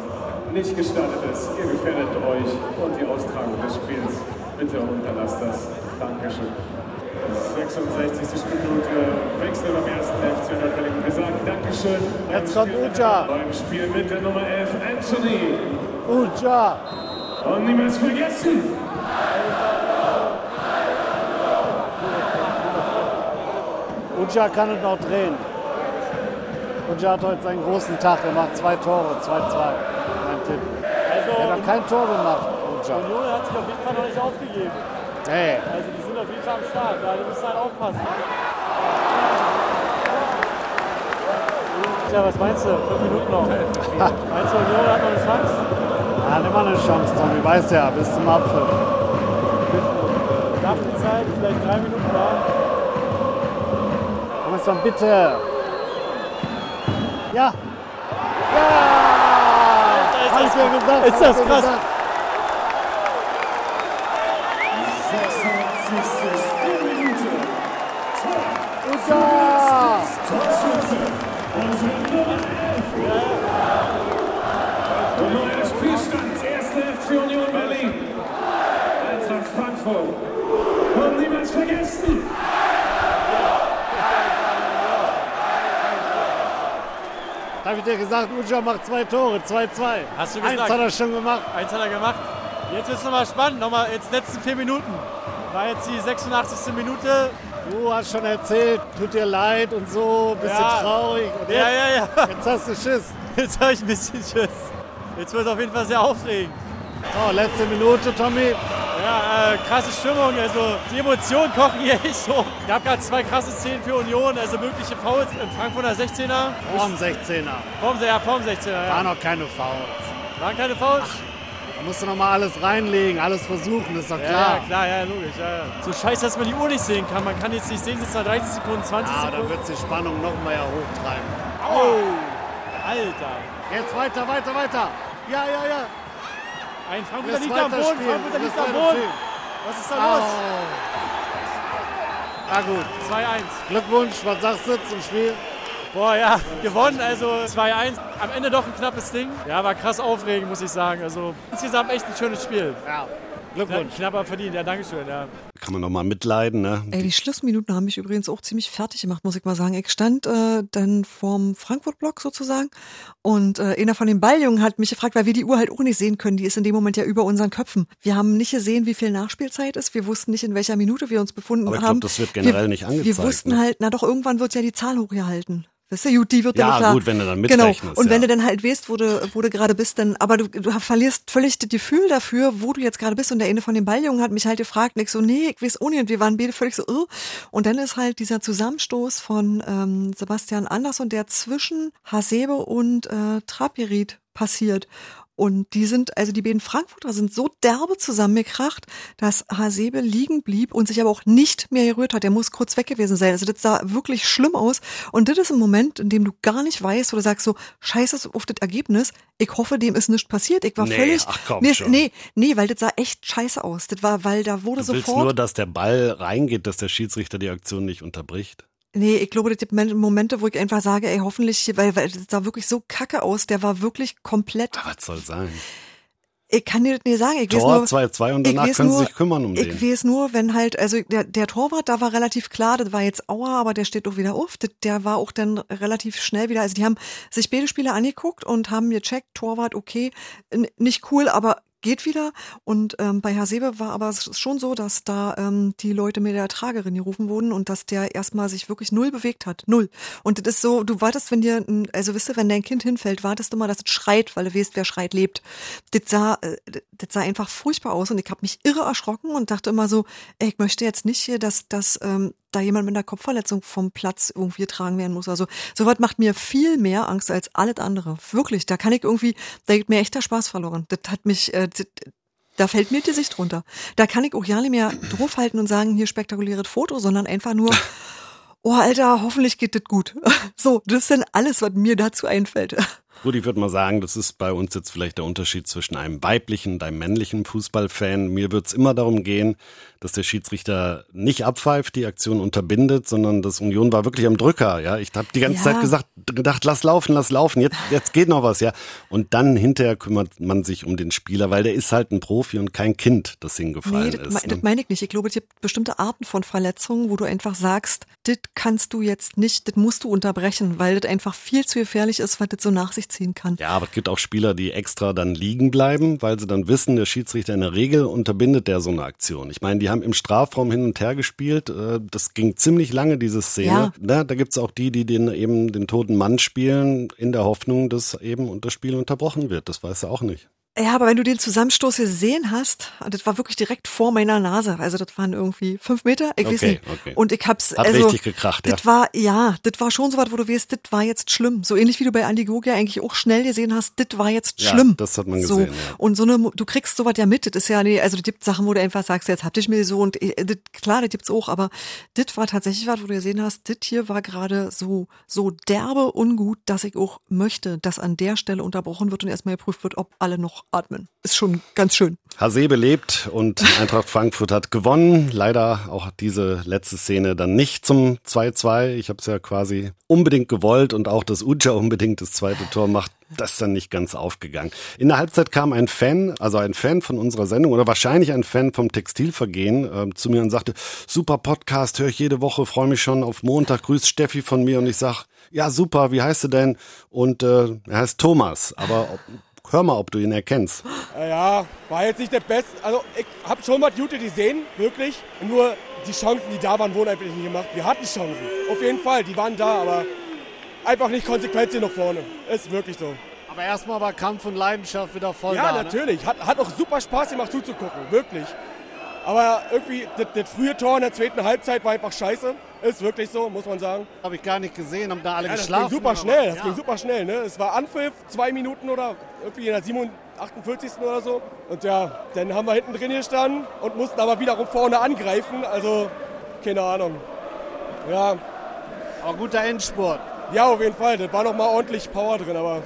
nicht gestattet ist. Ihr gefährdet euch und die Austragung des Spiels. Bitte unterlasst das. Dankeschön. 66. Minute Wechsel beim ersten FC Nördlingen. Wir sagen Dankeschön. Jetzt kommt Uja. Beim Spiel mit der Nummer 11 Anthony. Uja! Und niemals vergessen, Uja kann es noch drehen. Uja hat heute seinen großen Tag. Er macht zwei Tore, 2-2. Mein Tipp. Also, Er hat kein Tor gemacht, Uja. Union hat sich auf jeden Fall noch nicht aufgegeben. Hey, Also die sind auf jeden Fall am Start. Ja, die müssen halt aufpassen. Tja, was meinst du? Fünf Minuten noch. meinst du, Union hat noch eine Chance? Er hat immer eine Chance, Tommy. Weiß ja, bis zum Abpfiff. Nachspielzeit, vielleicht drei Minuten da. Kommst dann bitte. Ja. Ja! Ist das ich dir krass? Spielstand. Erste FC Union Berlin. Eintracht Frankfurt. Und niemals vergessen. Da hab ich dir gesagt, Uja macht zwei Tore, 2-2. Hast du Eins gesagt. hat er schon gemacht. Eins hat er gemacht. Jetzt ist es nochmal spannend. Nochmal jetzt letzten vier Minuten. War jetzt die 86. Minute. Du hast schon erzählt, tut dir leid und so, bist Ja. du traurig. Und Ja, jetzt, ja, ja. jetzt hast du Schiss. Jetzt habe ich ein bisschen Schiss. Jetzt wird es auf jeden Fall sehr aufregend. So, letzte Minute, Tommy. Ja, äh, krasse Stimmung. Also die Emotionen kochen hier echt hoch. Gab gerade zwei krasse Szenen für Union, also mögliche Fouls im Frankfurter 16er. Vorm 16er. Vorm, ja, vorm 16er. War Ja. noch keine Fouls. Waren keine Fouls? Da musst du noch mal alles reinlegen, alles versuchen, ist doch Ja, klar. ja, klar, ja, logisch. Ja. So scheiße, dass man die Uhr nicht sehen kann. Man kann jetzt nicht sehen, sitzt nach 30 Sekunden, 20 Ah, da Sekunden. wird die Spannung noch mal ja hochtreiben. Oh, Alter. Jetzt weiter, weiter, weiter. Ja, ja, ja. Ein Frankfurter liegt am Boden, Frankfurter liegt am Boden. spielen. Was ist da Au. los? Na gut, 2-1. Glückwunsch, was sagst du zum Spiel? Boah, ja, gewonnen, also 2-1. Am Ende doch ein knappes Ding. Ja, war krass aufregend, muss ich sagen. Also insgesamt echt ein schönes Spiel. Ja, Glückwunsch. knapper verdient, ja, Dankeschön. Ja. Kann man noch mal mitleiden, ne? Ey, die Schlussminuten haben mich übrigens auch ziemlich fertig gemacht, muss ich mal sagen. Ich stand äh, dann vorm Frankfurt-Block sozusagen und äh, einer von den Balljungen hat mich gefragt, weil wir die Uhr halt auch nicht sehen können. Die ist in dem Moment ja über unseren Köpfen. Wir haben nicht gesehen, wie viel Nachspielzeit ist. Wir wussten nicht, in welcher Minute wir uns befunden Aber ich haben. glaub, das wird generell wir, nicht Wir angezeigt, wussten ne? halt, na doch, irgendwann wird ja die Zahl hochgehalten. Weißt du, gut, die wird Ja, ja, klar. gut, wenn du dann Genau. mitrechnest, Und wenn ja. du dann halt weißt, wo du, wo du gerade bist, dann, aber du, du verlierst völlig das Gefühl dafür, wo du jetzt gerade bist. Und der eine von den Balljungen hat mich halt gefragt, und ich so, nee, ich weiß nicht. Und wir waren beide völlig so, oh. Und dann ist halt dieser Zusammenstoß von ähm, Sebastian Andersson, der zwischen Hasebe und äh, Trapirit passiert. Und die sind, also die beiden Frankfurter sind so derbe zusammengekracht, dass Hasebe liegen blieb und sich aber auch nicht mehr gerührt hat. Der muss kurz weg gewesen sein. Also das sah wirklich schlimm aus. Und das ist ein Moment, in dem du gar nicht weißt, wo du sagst so, scheiße auf das Ergebnis. Ich hoffe, dem ist nichts passiert. Ich war Nee, völlig, ach komm nee, schon. nee, nee, weil das sah echt scheiße aus. Das war, weil da wurde Du sofort. nur, dass der Ball reingeht, dass der Schiedsrichter die Aktion nicht unterbricht. Nee, ich glaube, das gibt Men- Momente, wo ich einfach sage, ey, hoffentlich, weil, weil das sah wirklich so kacke aus. Der war wirklich komplett, Aber was soll sein? ich kann dir das nicht sagen. Ich Tor nur, 2-2 und ich danach können sie nur- sich kümmern um Ich den. weiß nur, wenn halt, also der, der Torwart, da war relativ klar, das war jetzt Auer, aber der steht doch wieder auf. Das, der war auch dann relativ schnell wieder. Also die haben sich beide Spiele angeguckt und haben gecheckt, Torwart, okay, nicht cool, aber geht wieder. Und ähm, bei Hasebe war aber schon so, dass da ähm, die Leute mit der Tragerin gerufen wurden und dass der erstmal sich wirklich null bewegt hat. Null. Und das ist so, du wartest, wenn dir, also wisst ihr, wenn dein Kind hinfällt, wartest du mal, dass es schreit, weil du weißt, wer schreit, lebt. Das sah, äh, das sah einfach furchtbar aus und ich habe mich irre erschrocken und dachte immer so, ey, ich möchte jetzt nicht hier, dass, dass ähm, da jemand mit einer Kopfverletzung vom Platz irgendwie getragen werden muss. Also sowas macht mir viel mehr Angst als alles andere. Wirklich, da kann ich irgendwie, da geht mir echt der Spaß verloren. Das hat mich, äh, da fällt mir die Sicht runter. Da kann ich auch ja nicht mehr draufhalten und sagen, hier spektakuläres Foto, sondern einfach nur, oh Alter, hoffentlich geht das gut. (laughs) So, das ist dann alles, was mir dazu einfällt. Gut, ich würde mal sagen, das ist bei uns jetzt vielleicht der Unterschied zwischen einem weiblichen und einem männlichen Fußballfan. Mir wird es immer darum gehen, dass der Schiedsrichter nicht abpfeift, die Aktion unterbindet, sondern das Union war wirklich am Drücker. Ja, ich habe die ganze Ja. Zeit gesagt, gedacht, lass laufen, lass laufen. Jetzt, jetzt geht noch was, ja. Und dann hinterher kümmert man sich um den Spieler, weil der ist halt ein Profi und kein Kind, das hingefallen Nee, ist. me- das Ne? meine ich nicht. Ich glaube, es gibt bestimmte Arten von Verletzungen, wo du einfach sagst, das kannst du jetzt nicht, das musst du unterbrechen, weil das einfach viel zu gefährlich ist, was das so nach sich sich ziehen kann. Ja, aber es gibt auch Spieler, die extra dann liegen bleiben, weil sie dann wissen, der Schiedsrichter in der Regel unterbindet der so eine Aktion. Ich meine, die haben im Strafraum hin und her gespielt. Äh, das ging ziemlich lange, diese Szene. Ja. Da, da gibt es auch die, die den eben den toten Mann spielen, in der Hoffnung, dass eben das Spiel unterbrochen wird. Das weiß er auch nicht. Ja, aber wenn du den Zusammenstoß gesehen hast, das war wirklich direkt vor meiner Nase. Also das waren irgendwie fünf Meter, ich okay, weiß nicht. Okay. Und ich hab's Hat also, richtig gekracht, ja. Das war, ja, das war schon so was, wo du weißt, das war jetzt schlimm. So ähnlich wie du bei Andy Gogia eigentlich auch schnell gesehen hast, das war jetzt ja, schlimm. das hat man so. gesehen, ja. Und so eine, du kriegst sowas ja mit. Das ist ja, nee, also das gibt Sachen, wo du einfach sagst, jetzt hab ich mir so und äh, das, klar, das gibt's auch, aber das war tatsächlich was, wo du gesehen hast, das hier war gerade so, so derbe ungut, dass ich auch möchte, dass an der Stelle unterbrochen wird und erstmal geprüft wird, ob alle noch atmen. Ist schon ganz schön. Hasebe lebt und (laughs) Eintracht Frankfurt hat gewonnen. Leider auch diese letzte Szene dann nicht zum 2-2. Ich habe es ja quasi unbedingt gewollt und auch das Uja unbedingt das zweite Tor macht. Das ist dann nicht ganz aufgegangen. In der Halbzeit kam ein Fan, also ein Fan von unserer Sendung oder wahrscheinlich ein Fan vom Textilvergehen äh, zu mir und sagte, super Podcast, höre ich jede Woche, freue mich schon auf Montag, grüßt Steffi von mir und ich sag, ja super, wie heißt du denn? Und äh, er heißt Thomas, aber Hör mal, ob du ihn erkennst. Ja, war jetzt nicht der Beste. Also ich habe schon mal Gute gesehen, wirklich. Nur die Chancen, die da waren, wurden einfach nicht gemacht. Wir hatten Chancen. Auf jeden Fall, die waren da, aber einfach nicht konsequent hier nach vorne. Ist wirklich so. Aber erstmal war Kampf und Leidenschaft wieder voll ja, da. Ne? natürlich. Ne? Hat, hat auch super Spaß gemacht zuzugucken, wirklich. Aber irgendwie, das, das, frühe Tor in der zweiten Halbzeit war einfach scheiße. Ist wirklich so, muss man sagen. Habe ich gar nicht gesehen, haben da alle ja, geschlafen. Das ging super schnell, das ja. ging super schnell. Ne? Es war Anpfiff, zwei Minuten oder irgendwie in der 48. oder so. Und ja, dann haben wir hinten drin gestanden und mussten aber wiederum vorne angreifen. Also, keine Ahnung. Ja. Aber guter Endspurt. Ja, auf jeden Fall. Da war noch mal ordentlich Power drin, aber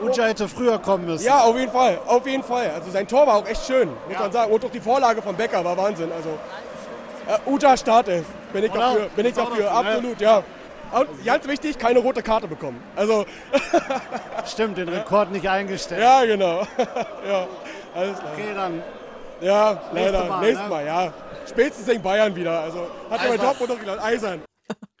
Uja hätte früher kommen müssen. Ja, auf jeden Fall, auf jeden Fall. Also sein Tor war auch echt schön, muss ja. man sagen. Und auch die Vorlage von Becker war Wahnsinn. Also äh, Uja Startelf, bin ich Oder? dafür, bin ich dafür, dafür absolut, ja. Und ganz wichtig, keine rote Karte bekommen. Also (laughs) Stimmt, den Rekord nicht eingestellt. Ja, genau. (laughs) ja, alles klar. Okay, dann. Ja, leider. Mal, Nächstes ne? Mal, ja. Spätestens in Bayern wieder. Also hat er bei Dortmund noch gedacht, eisern.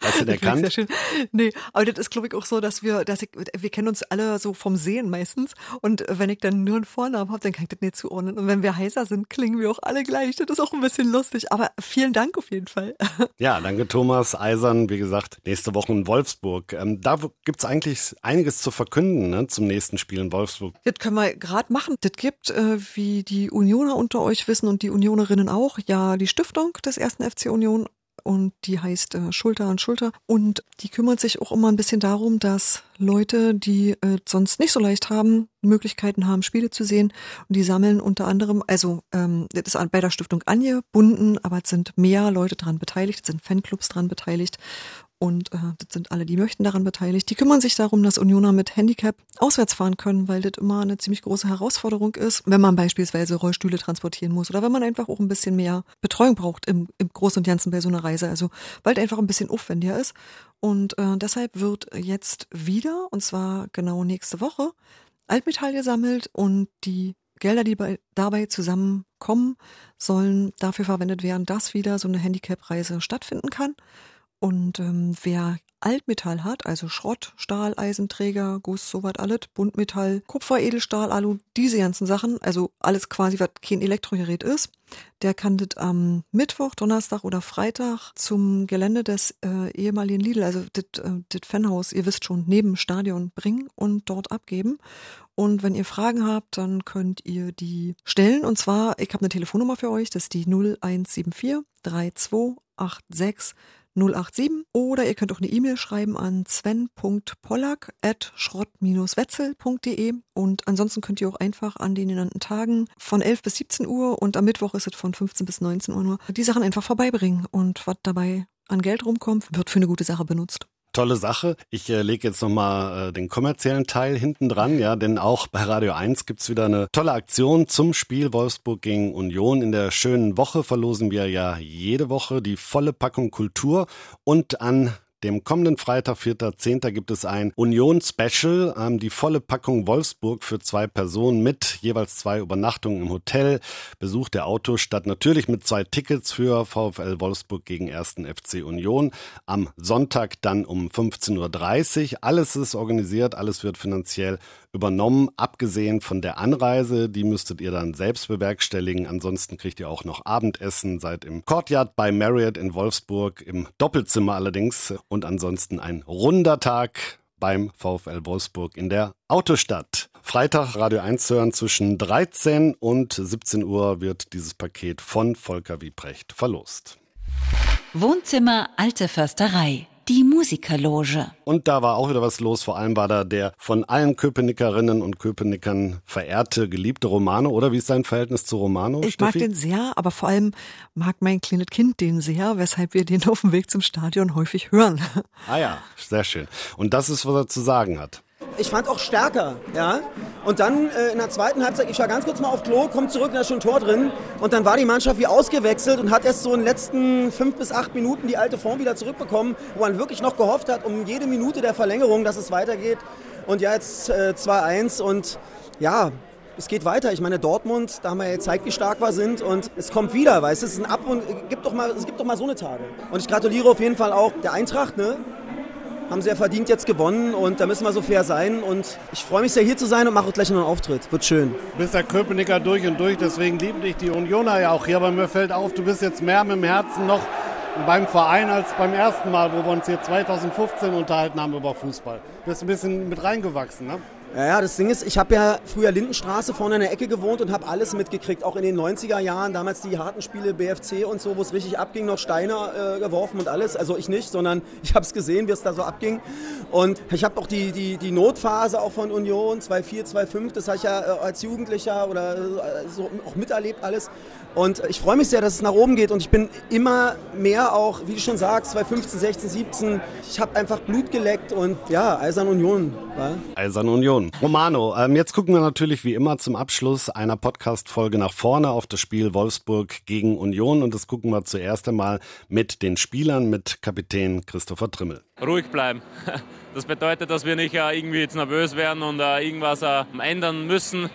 Hast du den (laughs) erkannt? Sehr schön. Nee, aber das ist, glaube ich, auch so, dass wir, dass ich, wir kennen uns alle so vom Sehen meistens. Und wenn ich dann nur einen Vornamen habe, dann kann ich das nicht zuordnen. Und wenn wir heißer sind, klingen wir auch alle gleich. Das ist auch ein bisschen lustig. Aber vielen Dank auf jeden Fall. (laughs) Ja, danke Thomas Eisern. Wie gesagt, nächste Woche in Wolfsburg. Ähm, da gibt's eigentlich einiges zu verkünden ne, zum nächsten Spiel in Wolfsburg. Das können wir gerade machen. Das gibt, äh, wie die Unioner unter euch wissen und die Unionerinnen auch, ja die Stiftung des ersten FC Union und die heißt äh, Schulter an Schulter. Und die kümmert sich auch immer ein bisschen darum, dass Leute, die äh, sonst nicht so leicht haben, Möglichkeiten haben, Spiele zu sehen. Und die sammeln unter anderem, also ähm, das ist bei der Stiftung angebunden, aber es sind mehr Leute dran beteiligt, es sind Fanclubs dran beteiligt und äh, das sind alle, die möchten daran beteiligt. Die kümmern sich darum, dass Unioner mit Handicap auswärts fahren können, weil das immer eine ziemlich große Herausforderung ist, wenn man beispielsweise Rollstühle transportieren muss oder wenn man einfach auch ein bisschen mehr Betreuung braucht im, im Großen und Ganzen bei so einer Reise. Also weil es einfach ein bisschen aufwendiger ist. Und äh, deshalb wird jetzt wieder, und zwar genau nächste Woche, Altmetall gesammelt und die Gelder, die bei, dabei zusammenkommen, sollen dafür verwendet werden, dass wieder so eine Handicap-Reise stattfinden kann. Und ähm, wer Altmetall hat, also Schrott, Stahl, Eisenträger, Guss, sowas alles, Buntmetall, Kupfer, Edelstahl, Alu, diese ganzen Sachen, also alles quasi, was kein Elektrogerät ist, der kann das am Mittwoch, Donnerstag oder Freitag zum Gelände des äh, ehemaligen Lidl, also das äh, Fanhaus, ihr wisst schon, neben Stadion bringen und dort abgeben. Und wenn ihr Fragen habt, dann könnt ihr die stellen. Und zwar, ich habe eine Telefonnummer für euch, das ist die 0174 3286 087 oder ihr könnt auch eine E-Mail schreiben an sven.pollack at schrott-wetzel.de und ansonsten könnt ihr auch einfach an den genannten Tagen von 11 bis 17 Uhr und am Mittwoch ist es von 15 bis 19 Uhr nur die Sachen einfach vorbeibringen und was dabei an Geld rumkommt, wird für eine gute Sache benutzt. Tolle Sache. Ich äh, lege jetzt nochmal äh, den kommerziellen Teil hinten dran, ja, denn auch bei Radio 1 gibt's wieder eine tolle Aktion zum Spiel Wolfsburg gegen Union. In der schönen Woche verlosen wir ja jede Woche die volle Packung Kultur und an dem kommenden Freitag, 4.10. gibt es ein Union-Special, ähm, die volle Packung Wolfsburg für zwei Personen mit jeweils zwei Übernachtungen im Hotel, Besuch der Autostadt natürlich mit zwei Tickets für VfL Wolfsburg gegen 1. FC Union. Am Sonntag dann um 15.30 Uhr. Alles ist organisiert, alles wird finanziell übernommen, abgesehen von der Anreise. Die müsstet ihr dann selbst bewerkstelligen. Ansonsten kriegt ihr auch noch Abendessen, seid im Courtyard bei Marriott in Wolfsburg, im Doppelzimmer allerdings. Und ansonsten ein runder Tag beim VfL Wolfsburg in der Autostadt. Freitag Radio 1 hören zwischen 13 und 17 Uhr wird dieses Paket von Volker Wiebrecht verlost. Wohnzimmer Alte Försterei die Musikerloge. Und da war auch wieder was los. Vor allem war da der von allen Köpenickerinnen und Köpenickern verehrte, geliebte Romano. Oder wie ist dein Verhältnis zu Romano? Ich Steffi? mag den sehr, aber vor allem mag mein kleines Kind den sehr, weshalb wir den auf dem Weg zum Stadion häufig hören. Ah ja, sehr schön. Und das ist, was er zu sagen hat ich fand auch stärker. Ja? Und dann äh, in der zweiten Halbzeit, ich war ganz kurz mal auf Klo, kommt zurück, da ist schon ein Tor drin. Und dann war die Mannschaft wie ausgewechselt und hat erst so in den letzten fünf bis acht Minuten die alte Form wieder zurückbekommen, wo man wirklich noch gehofft hat, um jede Minute der Verlängerung, dass es weitergeht. Und ja, jetzt äh, 2-1 und ja, es geht weiter. Ich meine, Dortmund, da haben wir ja gezeigt, wie stark wir sind und es kommt wieder, weißt du, es ist ein Ab und gibt doch mal, es gibt doch mal so eine Tage. Und ich gratuliere auf jeden Fall auch der Eintracht, ne? Haben sehr verdient jetzt gewonnen und da müssen wir so fair sein. Und ich freue mich sehr, hier zu sein und mache gleich noch einen Auftritt. Wird schön. Du bist der Köpenicker durch und durch, deswegen lieben dich die Unioner ja auch hier. Aber mir fällt auf, du bist jetzt mehr mit dem Herzen noch beim Verein als beim ersten Mal, wo wir uns hier 2015 unterhalten haben über Fußball. Du bist ein bisschen mit reingewachsen, ne? Ja, ja, das Ding ist, ich habe ja früher Lindenstraße vorne in der Ecke gewohnt und habe alles mitgekriegt, auch in den 90er Jahren, damals die harten Spiele BFC und so, wo es richtig abging, noch Steine äh, geworfen und alles. Also ich nicht, sondern (laughs) ich habe es gesehen, wie es da so abging. Und ich habe auch die, die, die Notphase auch von Union 2-4, 2-5, das habe ich ja äh, als Jugendlicher oder äh, so auch miterlebt alles. Und ich freue mich sehr, dass es nach oben geht und ich bin immer mehr auch, wie du schon sagst, 2015, 16, 17, ich habe einfach Blut geleckt und ja, Eisern Union. Ja? Eisern Union. Romano, ähm, jetzt gucken wir natürlich wie immer zum Abschluss einer Podcast-Folge nach vorne auf das Spiel Wolfsburg gegen Union und das gucken wir zuerst einmal mit den Spielern, mit Kapitän Christopher Trimmel. Ruhig bleiben. (laughs) Das bedeutet, dass wir nicht äh, irgendwie jetzt nervös werden und äh, irgendwas äh, ändern müssen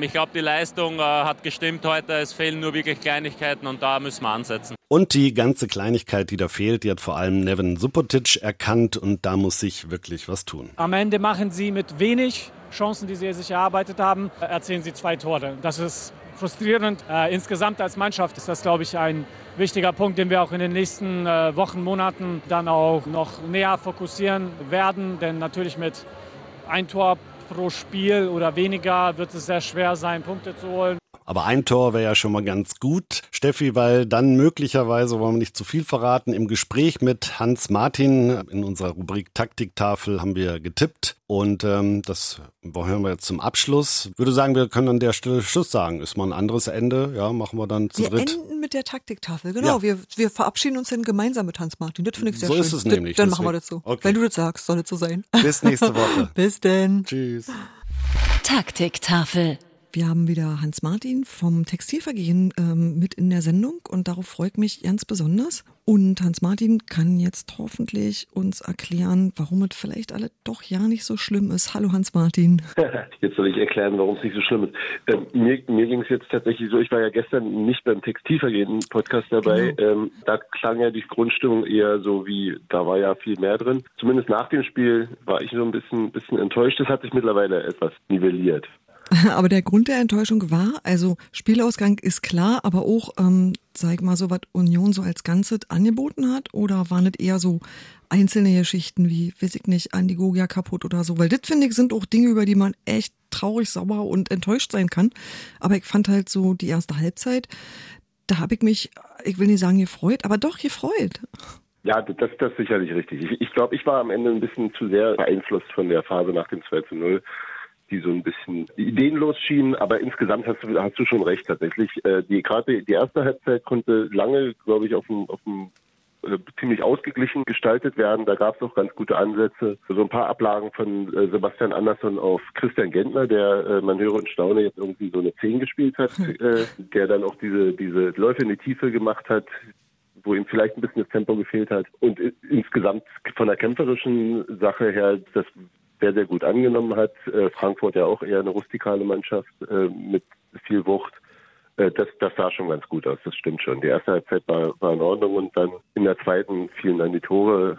ich glaube, die Leistung äh, hat gestimmt heute. Es fehlen nur wirklich Kleinigkeiten und da müssen wir ansetzen. Und die ganze Kleinigkeit, die da fehlt, die hat vor allem Nevin Supotic erkannt und da muss sich wirklich was tun. Am Ende machen sie mit wenig Chancen, die sie sich erarbeitet haben, erzielen sie zwei Tore. Das ist frustrierend. Äh, insgesamt als Mannschaft ist das, glaube ich, ein wichtiger Punkt, den wir auch in den nächsten äh, Wochen, Monaten dann auch noch näher fokussieren werden. Denn natürlich mit ein Tor pro Spiel oder weniger wird es sehr schwer sein, Punkte zu holen. Aber ein Tor wäre ja schon mal ganz gut, Steffi, weil dann möglicherweise, wollen wir nicht zu viel verraten, im Gespräch mit Hans Martin in unserer Rubrik Taktiktafel haben wir getippt. Und ähm, das hören wir jetzt zum Abschluss. Ich würde sagen, wir können an der Stelle Schluss sagen. Ist mal ein anderes Ende. Ja, machen wir dann zu wir dritt. Wir enden mit der Taktiktafel, genau. Ja. Wir, wir verabschieden uns dann gemeinsam mit Hans Martin. Das finde ich sehr so schön. So ist es nämlich. Dann machen wir das so. Okay. Wenn du das sagst, soll es so sein. Bis nächste Woche. (laughs) Bis denn. Tschüss. Taktiktafel. Wir haben wieder Hans Martin vom Textilvergehen ähm, mit in der Sendung und darauf freue ich mich ganz besonders. Und Hans Martin kann jetzt hoffentlich uns erklären, warum es vielleicht alle doch ja nicht so schlimm ist. Hallo Hans Martin. (laughs) Jetzt soll ich erklären, warum es nicht so schlimm ist. Ähm, mir mir ging es jetzt tatsächlich so, ich war ja gestern nicht beim Textilvergehen-Podcast dabei. Genau. Ähm, da klang ja die Grundstimmung eher so wie, da war ja viel mehr drin. Zumindest nach dem Spiel war ich so ein bisschen, bisschen enttäuscht. Das hat sich mittlerweile etwas nivelliert. (laughs) Aber der Grund der Enttäuschung war, also Spielausgang ist klar, aber auch, ähm, sag mal so, was Union so als Ganzes angeboten hat, oder waren das eher so einzelne Geschichten wie, weiß ich nicht, Andi Gogia kaputt oder so? Weil das, finde ich, sind auch Dinge, über die man echt traurig, sauer und enttäuscht sein kann. Aber ich fand halt so die erste Halbzeit, da habe ich mich, ich will nicht sagen gefreut, aber doch gefreut. Ja, das, das ist sicherlich richtig. Ich, ich glaube, ich war am Ende ein bisschen zu sehr beeinflusst von der Phase nach dem 2 zu 0 die so ein bisschen ideenlos schienen, aber insgesamt hast du, hast du schon recht tatsächlich. Äh, die gerade die erste Halbzeit konnte lange, glaube ich, auf dem, auf dem äh, ziemlich ausgeglichen gestaltet werden. Da gab es auch ganz gute Ansätze. So ein paar Ablagen von äh, Sebastian Andersson auf Christian Gentner, der, äh, man höre und staune, jetzt irgendwie so eine 10 gespielt hat, äh, der dann auch diese, diese Läufe in die Tiefe gemacht hat, wo ihm vielleicht ein bisschen das Tempo gefehlt hat. Und insgesamt von der kämpferischen Sache her das sehr, sehr gut angenommen hat. Äh, Frankfurt ja auch eher eine rustikale Mannschaft äh, mit viel Wucht. Äh, das, das sah schon ganz gut aus, das stimmt schon. Die erste Halbzeit war, war in Ordnung und dann in der zweiten fielen dann die Tore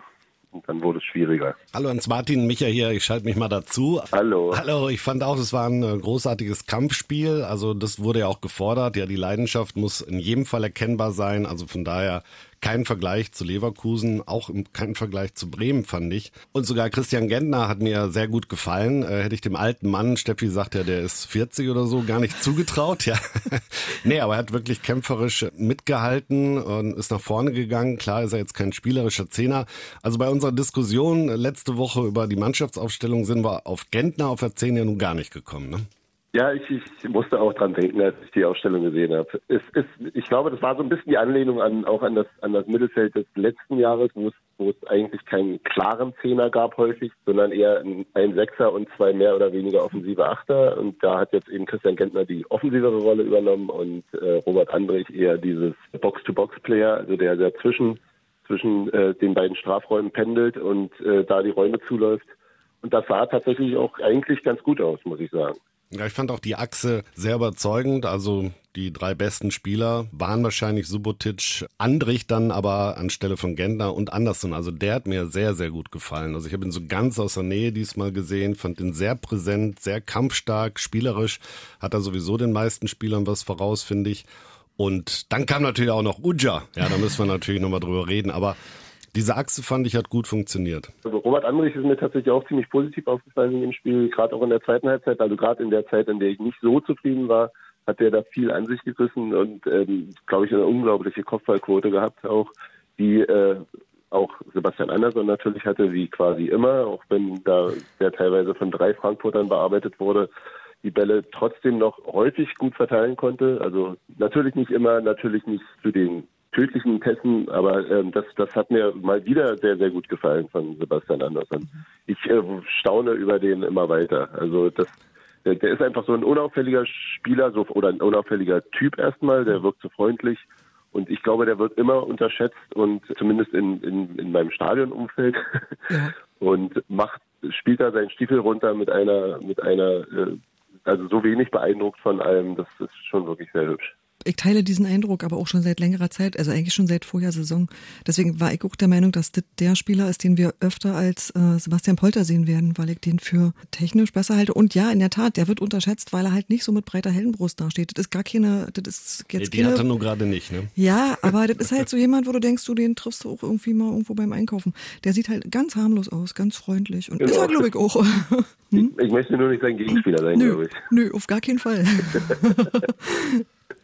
und dann wurde es schwieriger. Hallo Hans Martin, Micha hier, ich schalte mich mal dazu. Hallo. Hallo, ich fand auch, es war ein großartiges Kampfspiel. Also das wurde ja auch gefordert. Ja, die Leidenschaft muss in jedem Fall erkennbar sein. Also von daher kein Vergleich zu Leverkusen, auch kein Vergleich zu Bremen, fand ich. Und sogar Christian Gentner hat mir sehr gut gefallen. Äh, hätte ich dem alten Mann, Steffi sagt ja, der ist 40 oder so, gar nicht zugetraut. Ja. (laughs) nee, aber er hat wirklich kämpferisch mitgehalten und ist nach vorne gegangen. Klar ist er jetzt kein spielerischer Zehner. Also bei unserer Diskussion letzte Woche über die Mannschaftsaufstellung sind wir auf Gentner auf der 10 ja nun gar nicht gekommen. Ne? Ja, ich, ich musste auch dran denken, als ich die Ausstellung gesehen habe. Es ist, ich glaube, das war so ein bisschen die Anlehnung an auch an das an das Mittelfeld des letzten Jahres, wo es, wo es eigentlich keinen klaren Zehner gab häufig, sondern eher ein Sechser und zwei mehr oder weniger offensive Achter. Und da hat jetzt eben Christian Gentner die offensivere Rolle übernommen und äh, Robert Andrich eher dieses Box-to-Box-Player, also der der zwischen zwischen äh, den beiden Strafräumen pendelt und äh, da die Räume zuläuft. Und das sah tatsächlich auch eigentlich ganz gut aus, muss ich sagen. Ja, ich fand auch die Achse sehr überzeugend. Also die drei besten Spieler waren wahrscheinlich Subotic, Andrich dann aber anstelle von Gentner und Anderson. Also der hat mir sehr, sehr gut gefallen. Also ich habe ihn so ganz aus der Nähe diesmal gesehen, fand ihn sehr präsent, sehr kampfstark, spielerisch. Hat er sowieso den meisten Spielern was voraus, finde ich. Und dann kam natürlich auch noch Uja. Ja, da müssen wir natürlich nochmal drüber reden. Aber diese Achse fand ich hat gut funktioniert. Also Robert Andrich ist mir tatsächlich auch ziemlich positiv aufgefallen in dem Spiel, gerade auch in der zweiten Halbzeit, also gerade in der Zeit, in der ich nicht so zufrieden war, hat er da viel an sich gerissen und ähm, glaube ich eine unglaubliche Kopfballquote gehabt auch, die äh, auch Sebastian Andersson natürlich hatte, wie quasi immer, auch wenn da der teilweise von drei Frankfurtern bearbeitet wurde, die Bälle trotzdem noch häufig gut verteilen konnte. Also natürlich nicht immer, natürlich nicht zu den tödlichen Pässen, aber ähm, das, das hat mir mal wieder sehr, sehr gut gefallen von Sebastian Andersson. Ich äh, staune über den immer weiter. Also das, der, der ist einfach so ein unauffälliger Spieler so, oder ein unauffälliger Typ erstmal, der wirkt so freundlich. Und ich glaube, der wird immer unterschätzt und zumindest in, in, in meinem Stadionumfeld ja. (laughs) und macht, spielt da seinen Stiefel runter mit einer, mit einer, äh, also so wenig beeindruckt von allem, das ist schon wirklich sehr hübsch ich teile diesen Eindruck aber auch schon seit längerer Zeit, also eigentlich schon seit vorher Saison. Deswegen war ich auch der Meinung, dass das der Spieler ist, den wir öfter als äh, Sebastian Polter sehen werden, weil ich den für technisch besser halte. Und ja, in der Tat, der wird unterschätzt, weil er halt nicht so mit breiter Heldenbrust dasteht. Das ist gar keine, das ist jetzt nee, die keine, hat er nur gerade nicht, ne? Ja, aber das ist halt so jemand, wo du denkst, du den triffst du auch irgendwie mal irgendwo beim Einkaufen. Der sieht halt ganz harmlos aus, ganz freundlich und genau. ist er, glaube ich, auch. hm? ich, ich möchte nur nicht sein Gegenspieler sein, glaube ich. Nö, auf gar keinen Fall. (laughs)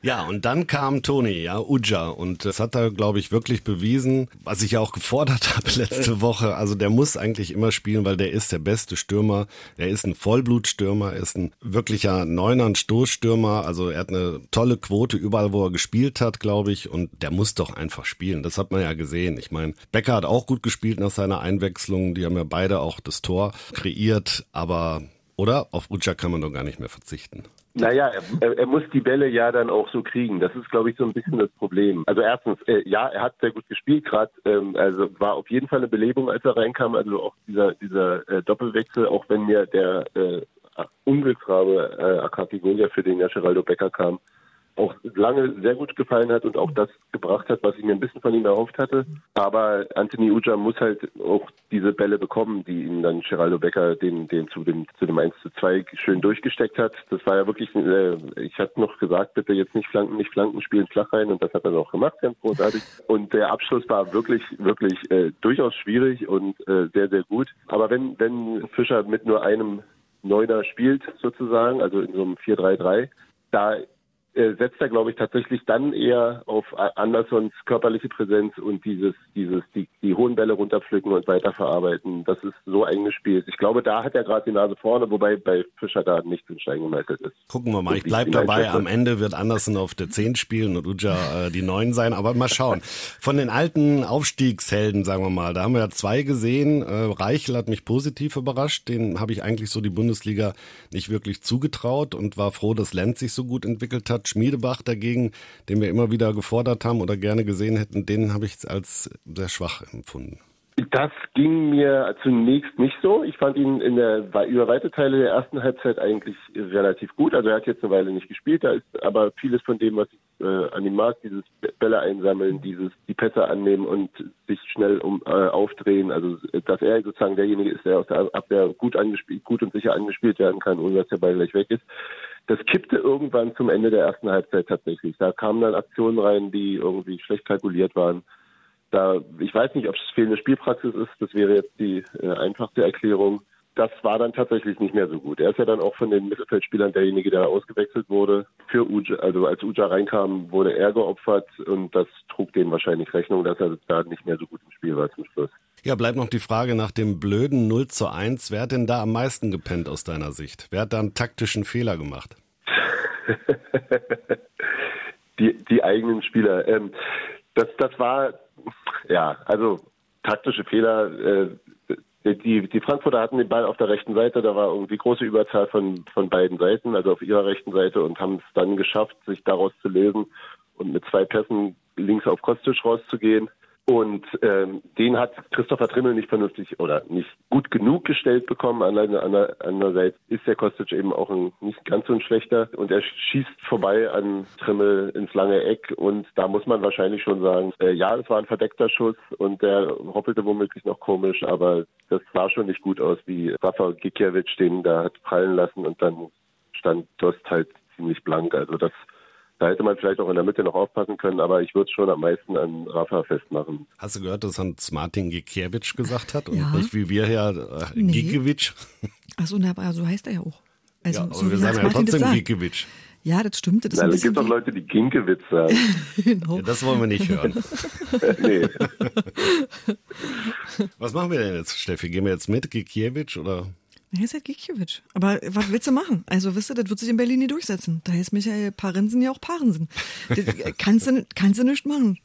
Ja, und dann kam Toni, ja, Uja. Und das hat er, glaube ich, wirklich bewiesen, was ich ja auch gefordert (laughs) habe letzte Woche. Also der muss eigentlich immer spielen, weil der ist der beste Stürmer. Er ist ein Vollblutstürmer, er ist ein wirklicher Neuner, ein Stoßstürmer. Also er hat eine tolle Quote überall, wo er gespielt hat, glaube ich. Und der muss doch einfach spielen. Das hat man ja gesehen. Ich meine, Becker hat auch gut gespielt nach seiner Einwechslung. Die haben ja beide auch das Tor kreiert. Aber, oder? Auf Uja kann man doch gar nicht mehr verzichten. Naja, er, er muss die Bälle ja dann auch so kriegen. Das ist, glaube ich, so ein bisschen das Problem. Also erstens, äh, ja, er hat sehr gut gespielt gerade. Ähm, also war auf jeden Fall eine Belebung, als er reinkam. Also auch dieser dieser äh, Doppelwechsel, auch wenn mir der äh, Unglücksrabe äh, Akaki Golia für den ja Geraldo Becker kam, auch lange sehr gut gefallen hat und auch das gebracht hat, was ich mir ein bisschen von ihm erhofft hatte. Aber Anthony Uja muss halt auch diese Bälle bekommen, die ihm dann Geraldo Becker den, den zu dem zu dem 1 zu 2 schön durchgesteckt hat. Das war ja wirklich, äh, ich hatte noch gesagt, bitte jetzt nicht Flanken, nicht Flanken spielen flach rein und das hat er auch gemacht, ganz großartig. Und der Abschluss war wirklich, wirklich äh, durchaus schwierig und äh, sehr, sehr gut. Aber wenn, wenn Fischer mit nur einem Neuner spielt sozusagen, also in so einem 4-3-3, da setzt er, glaube ich, tatsächlich dann eher auf Andersons körperliche Präsenz und dieses, dieses, die, die hohen Bälle runterpflücken und weiterverarbeiten. Das ist so eingespielt. Ich glaube, da hat er gerade die Nase vorne, wobei bei Fischer da nichts in Stein gemeißelt ist. Gucken wir mal. Ich bleibe dabei. Am Ende wird Anderson auf der 10 spielen und Uja äh, die 9 sein. Aber mal schauen. Von den alten Aufstiegshelden, sagen wir mal, da haben wir ja zwei gesehen. Äh, Reichel hat mich positiv überrascht. Den habe ich eigentlich so die Bundesliga nicht wirklich zugetraut und war froh, dass Lenz sich so gut entwickelt hat. Schmiedebach dagegen, den wir immer wieder gefordert haben oder gerne gesehen hätten, den habe ich als sehr schwach empfunden. Das ging mir zunächst nicht so. Ich fand ihn in der über weite Teile der ersten Halbzeit eigentlich relativ gut. Also er hat jetzt eine Weile nicht gespielt, da ist aber vieles von dem, was ich äh, an ihm mag, dieses Bälle einsammeln, dieses die Pässe annehmen und sich schnell um äh, aufdrehen. Also dass er sozusagen derjenige ist, der aus der Abwehr gut angespielt, gut und sicher angespielt werden kann, ohne dass der Ball gleich weg ist. Das kippte irgendwann zum Ende der ersten Halbzeit tatsächlich. Da kamen dann Aktionen rein, die irgendwie schlecht kalkuliert waren da, ich weiß nicht, ob es fehlende Spielpraxis ist, das wäre jetzt die äh, einfachste Erklärung. Das war dann tatsächlich nicht mehr so gut. Er ist ja dann auch von den Mittelfeldspielern derjenige, der ausgewechselt wurde. Für Uja, also als Uja reinkam, wurde er geopfert und das trug dem wahrscheinlich Rechnung, dass er da nicht mehr so gut im Spiel war zum Schluss. Ja, bleibt noch die Frage nach dem blöden 0 zu 1. Wer hat denn da am meisten gepennt aus deiner Sicht? Wer hat da einen taktischen Fehler gemacht? (laughs) die, die eigenen Spieler. Ähm, das, das war ja, also taktische Fehler. Äh, die, die Frankfurter hatten den Ball auf der rechten Seite, da war irgendwie große Überzahl von, von beiden Seiten, also auf ihrer rechten Seite und haben es dann geschafft, sich daraus zu lösen und mit zwei Pässen links auf Kostic rauszugehen. Und ähm, den hat Christopher Trimmel nicht vernünftig oder nicht gut genug gestellt bekommen. Andererseits ist der Kostic eben auch ein, nicht ganz so ein schlechter. Und er schießt vorbei an Trimmel ins lange Eck. Und da muss man wahrscheinlich schon sagen, äh, ja, es war ein verdeckter Schuss und der hoppelte womöglich noch komisch. Aber das sah schon nicht gut aus, wie Rafa Gikiewicz den da hat prallen lassen. Und dann stand Dost halt ziemlich blank. Also das da hätte man vielleicht auch in der Mitte noch aufpassen können, aber ich würde es schon am meisten an Rafa festmachen. Hast du gehört, dass Hans Martin Gikiewicz gesagt hat und ja. nicht wie wir hier äh, nee. Gikiewicz? Achso, aber so heißt er ja auch. Also, ja, so wir sagen ja trotzdem Gikiewicz. Ja, das stimmt. Das Nein, es gibt auch Leute, die Ginkewitz sagen. (laughs) genau. ja, das wollen wir nicht hören. (laughs) nee. (laughs) Was machen wir denn jetzt, Steffi? Gehen wir jetzt mit Gikiewicz oder? Er ist halt Gikiewicz. Aber was willst du machen? Also, wisst ihr, das wird sich in Berlin nie durchsetzen. Da heißt Michael Parensen ja auch Parensen. Das kannst, du, kannst du nicht machen.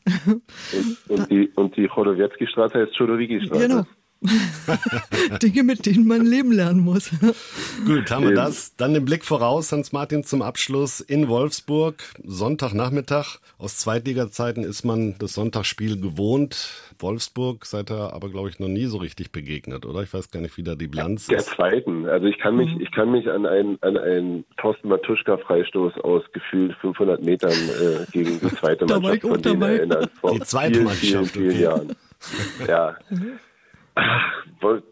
Und, und die, und die Chodowiecki-Straße heißt Chodowiki-Straße. Genau. (laughs) Dinge, mit denen man leben lernen muss. (laughs) Gut, haben wir das. Dann den Blick voraus, Hans-Martin, zum Abschluss in Wolfsburg. Sonntagnachmittag. Aus Zweitliga-Zeiten ist man das Sonntagsspiel gewohnt. Wolfsburg seid ihr aber, glaube ich, noch nie so richtig begegnet, oder? Ich weiß gar nicht, wie da die Bilanz Der ist. Der zweiten. Also ich kann mich, mhm. ich kann mich an einen, an einen Thorsten Matuschka-Freistoß aus gefühlt 500 Metern äh, gegen die zweite Mannschaft von denen erinnern. Vor die zweite vielen, Mannschaft, vielen, vielen okay. Jahren. Ja.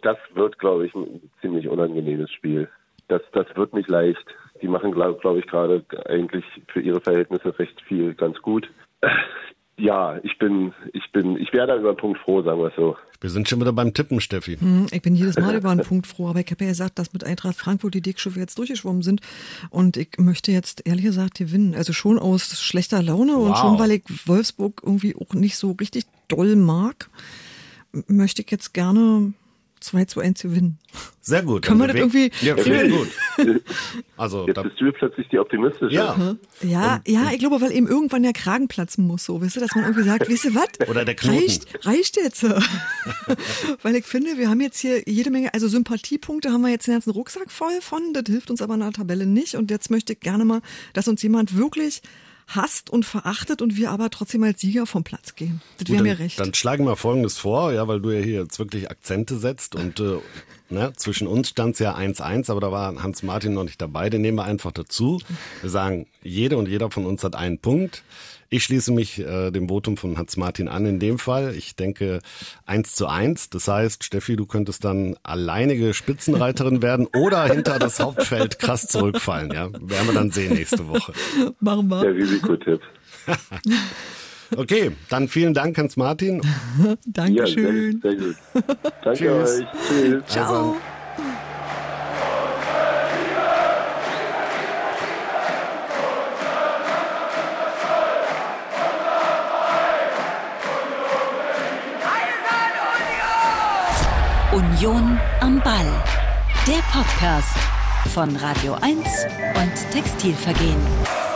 Das wird, glaube ich, ein ziemlich unangenehmes Spiel. Das, das wird nicht leicht. Die machen, glaube glaub ich, gerade eigentlich für ihre Verhältnisse recht viel ganz gut. Ja, ich bin, ich bin, ich wäre da über einen Punkt froh, sagen wir es so. Wir sind schon wieder beim Tippen, Steffi. Hm, ich bin jedes Mal (laughs) über einen Punkt froh, aber ich habe ja gesagt, dass mit Eintracht Frankfurt die Dickschiffe jetzt durchgeschwommen sind und ich möchte jetzt ehrlich gesagt gewinnen. Also schon aus schlechter Laune wow. und schon, weil ich Wolfsburg irgendwie auch nicht so richtig doll mag möchte ich jetzt gerne 2 zu 1 gewinnen. Sehr gut. Können wir das irgendwie. Ja, ich gut. Also, jetzt bist du plötzlich die optimistische. Ja. Ja, ja, ich glaube, weil eben irgendwann der Kragen platzen muss, so, weißt du, dass man irgendwie sagt, weißt du was? Oder der Knoten. Reicht, reicht jetzt. (laughs) weil ich finde, wir haben jetzt hier jede Menge, also Sympathiepunkte haben wir jetzt den ganzen Rucksack voll von, das hilft uns aber in der Tabelle nicht und jetzt möchte ich gerne mal, dass uns jemand wirklich hasst und verachtet und wir aber trotzdem als Sieger vom Platz gehen. Das wäre mir recht. Dann schlagen wir Folgendes vor, ja, weil du ja hier jetzt wirklich Akzente setzt und äh, ne, zwischen uns stand es ja 1-1, aber da war Hans-Martin noch nicht dabei, den nehmen wir einfach dazu. Wir sagen, jede und jeder von uns hat einen Punkt. Ich schließe mich äh, dem Votum von Hans-Martin an in dem Fall. Ich denke eins zu eins. Das heißt, Steffi, du könntest dann alleinige Spitzenreiterin (laughs) werden oder hinter das Hauptfeld krass zurückfallen. Ja, werden wir dann sehen nächste Woche. Machen wir. Der Risikotipp. (laughs) Okay, dann vielen Dank, Hans-Martin. (laughs) Dankeschön. Ja, sehr, sehr gut. Danke Tschüss. euch. Tschüss. Ciao. Also, Union am Ball. Der Podcast von Radio 1 und Textilvergehen.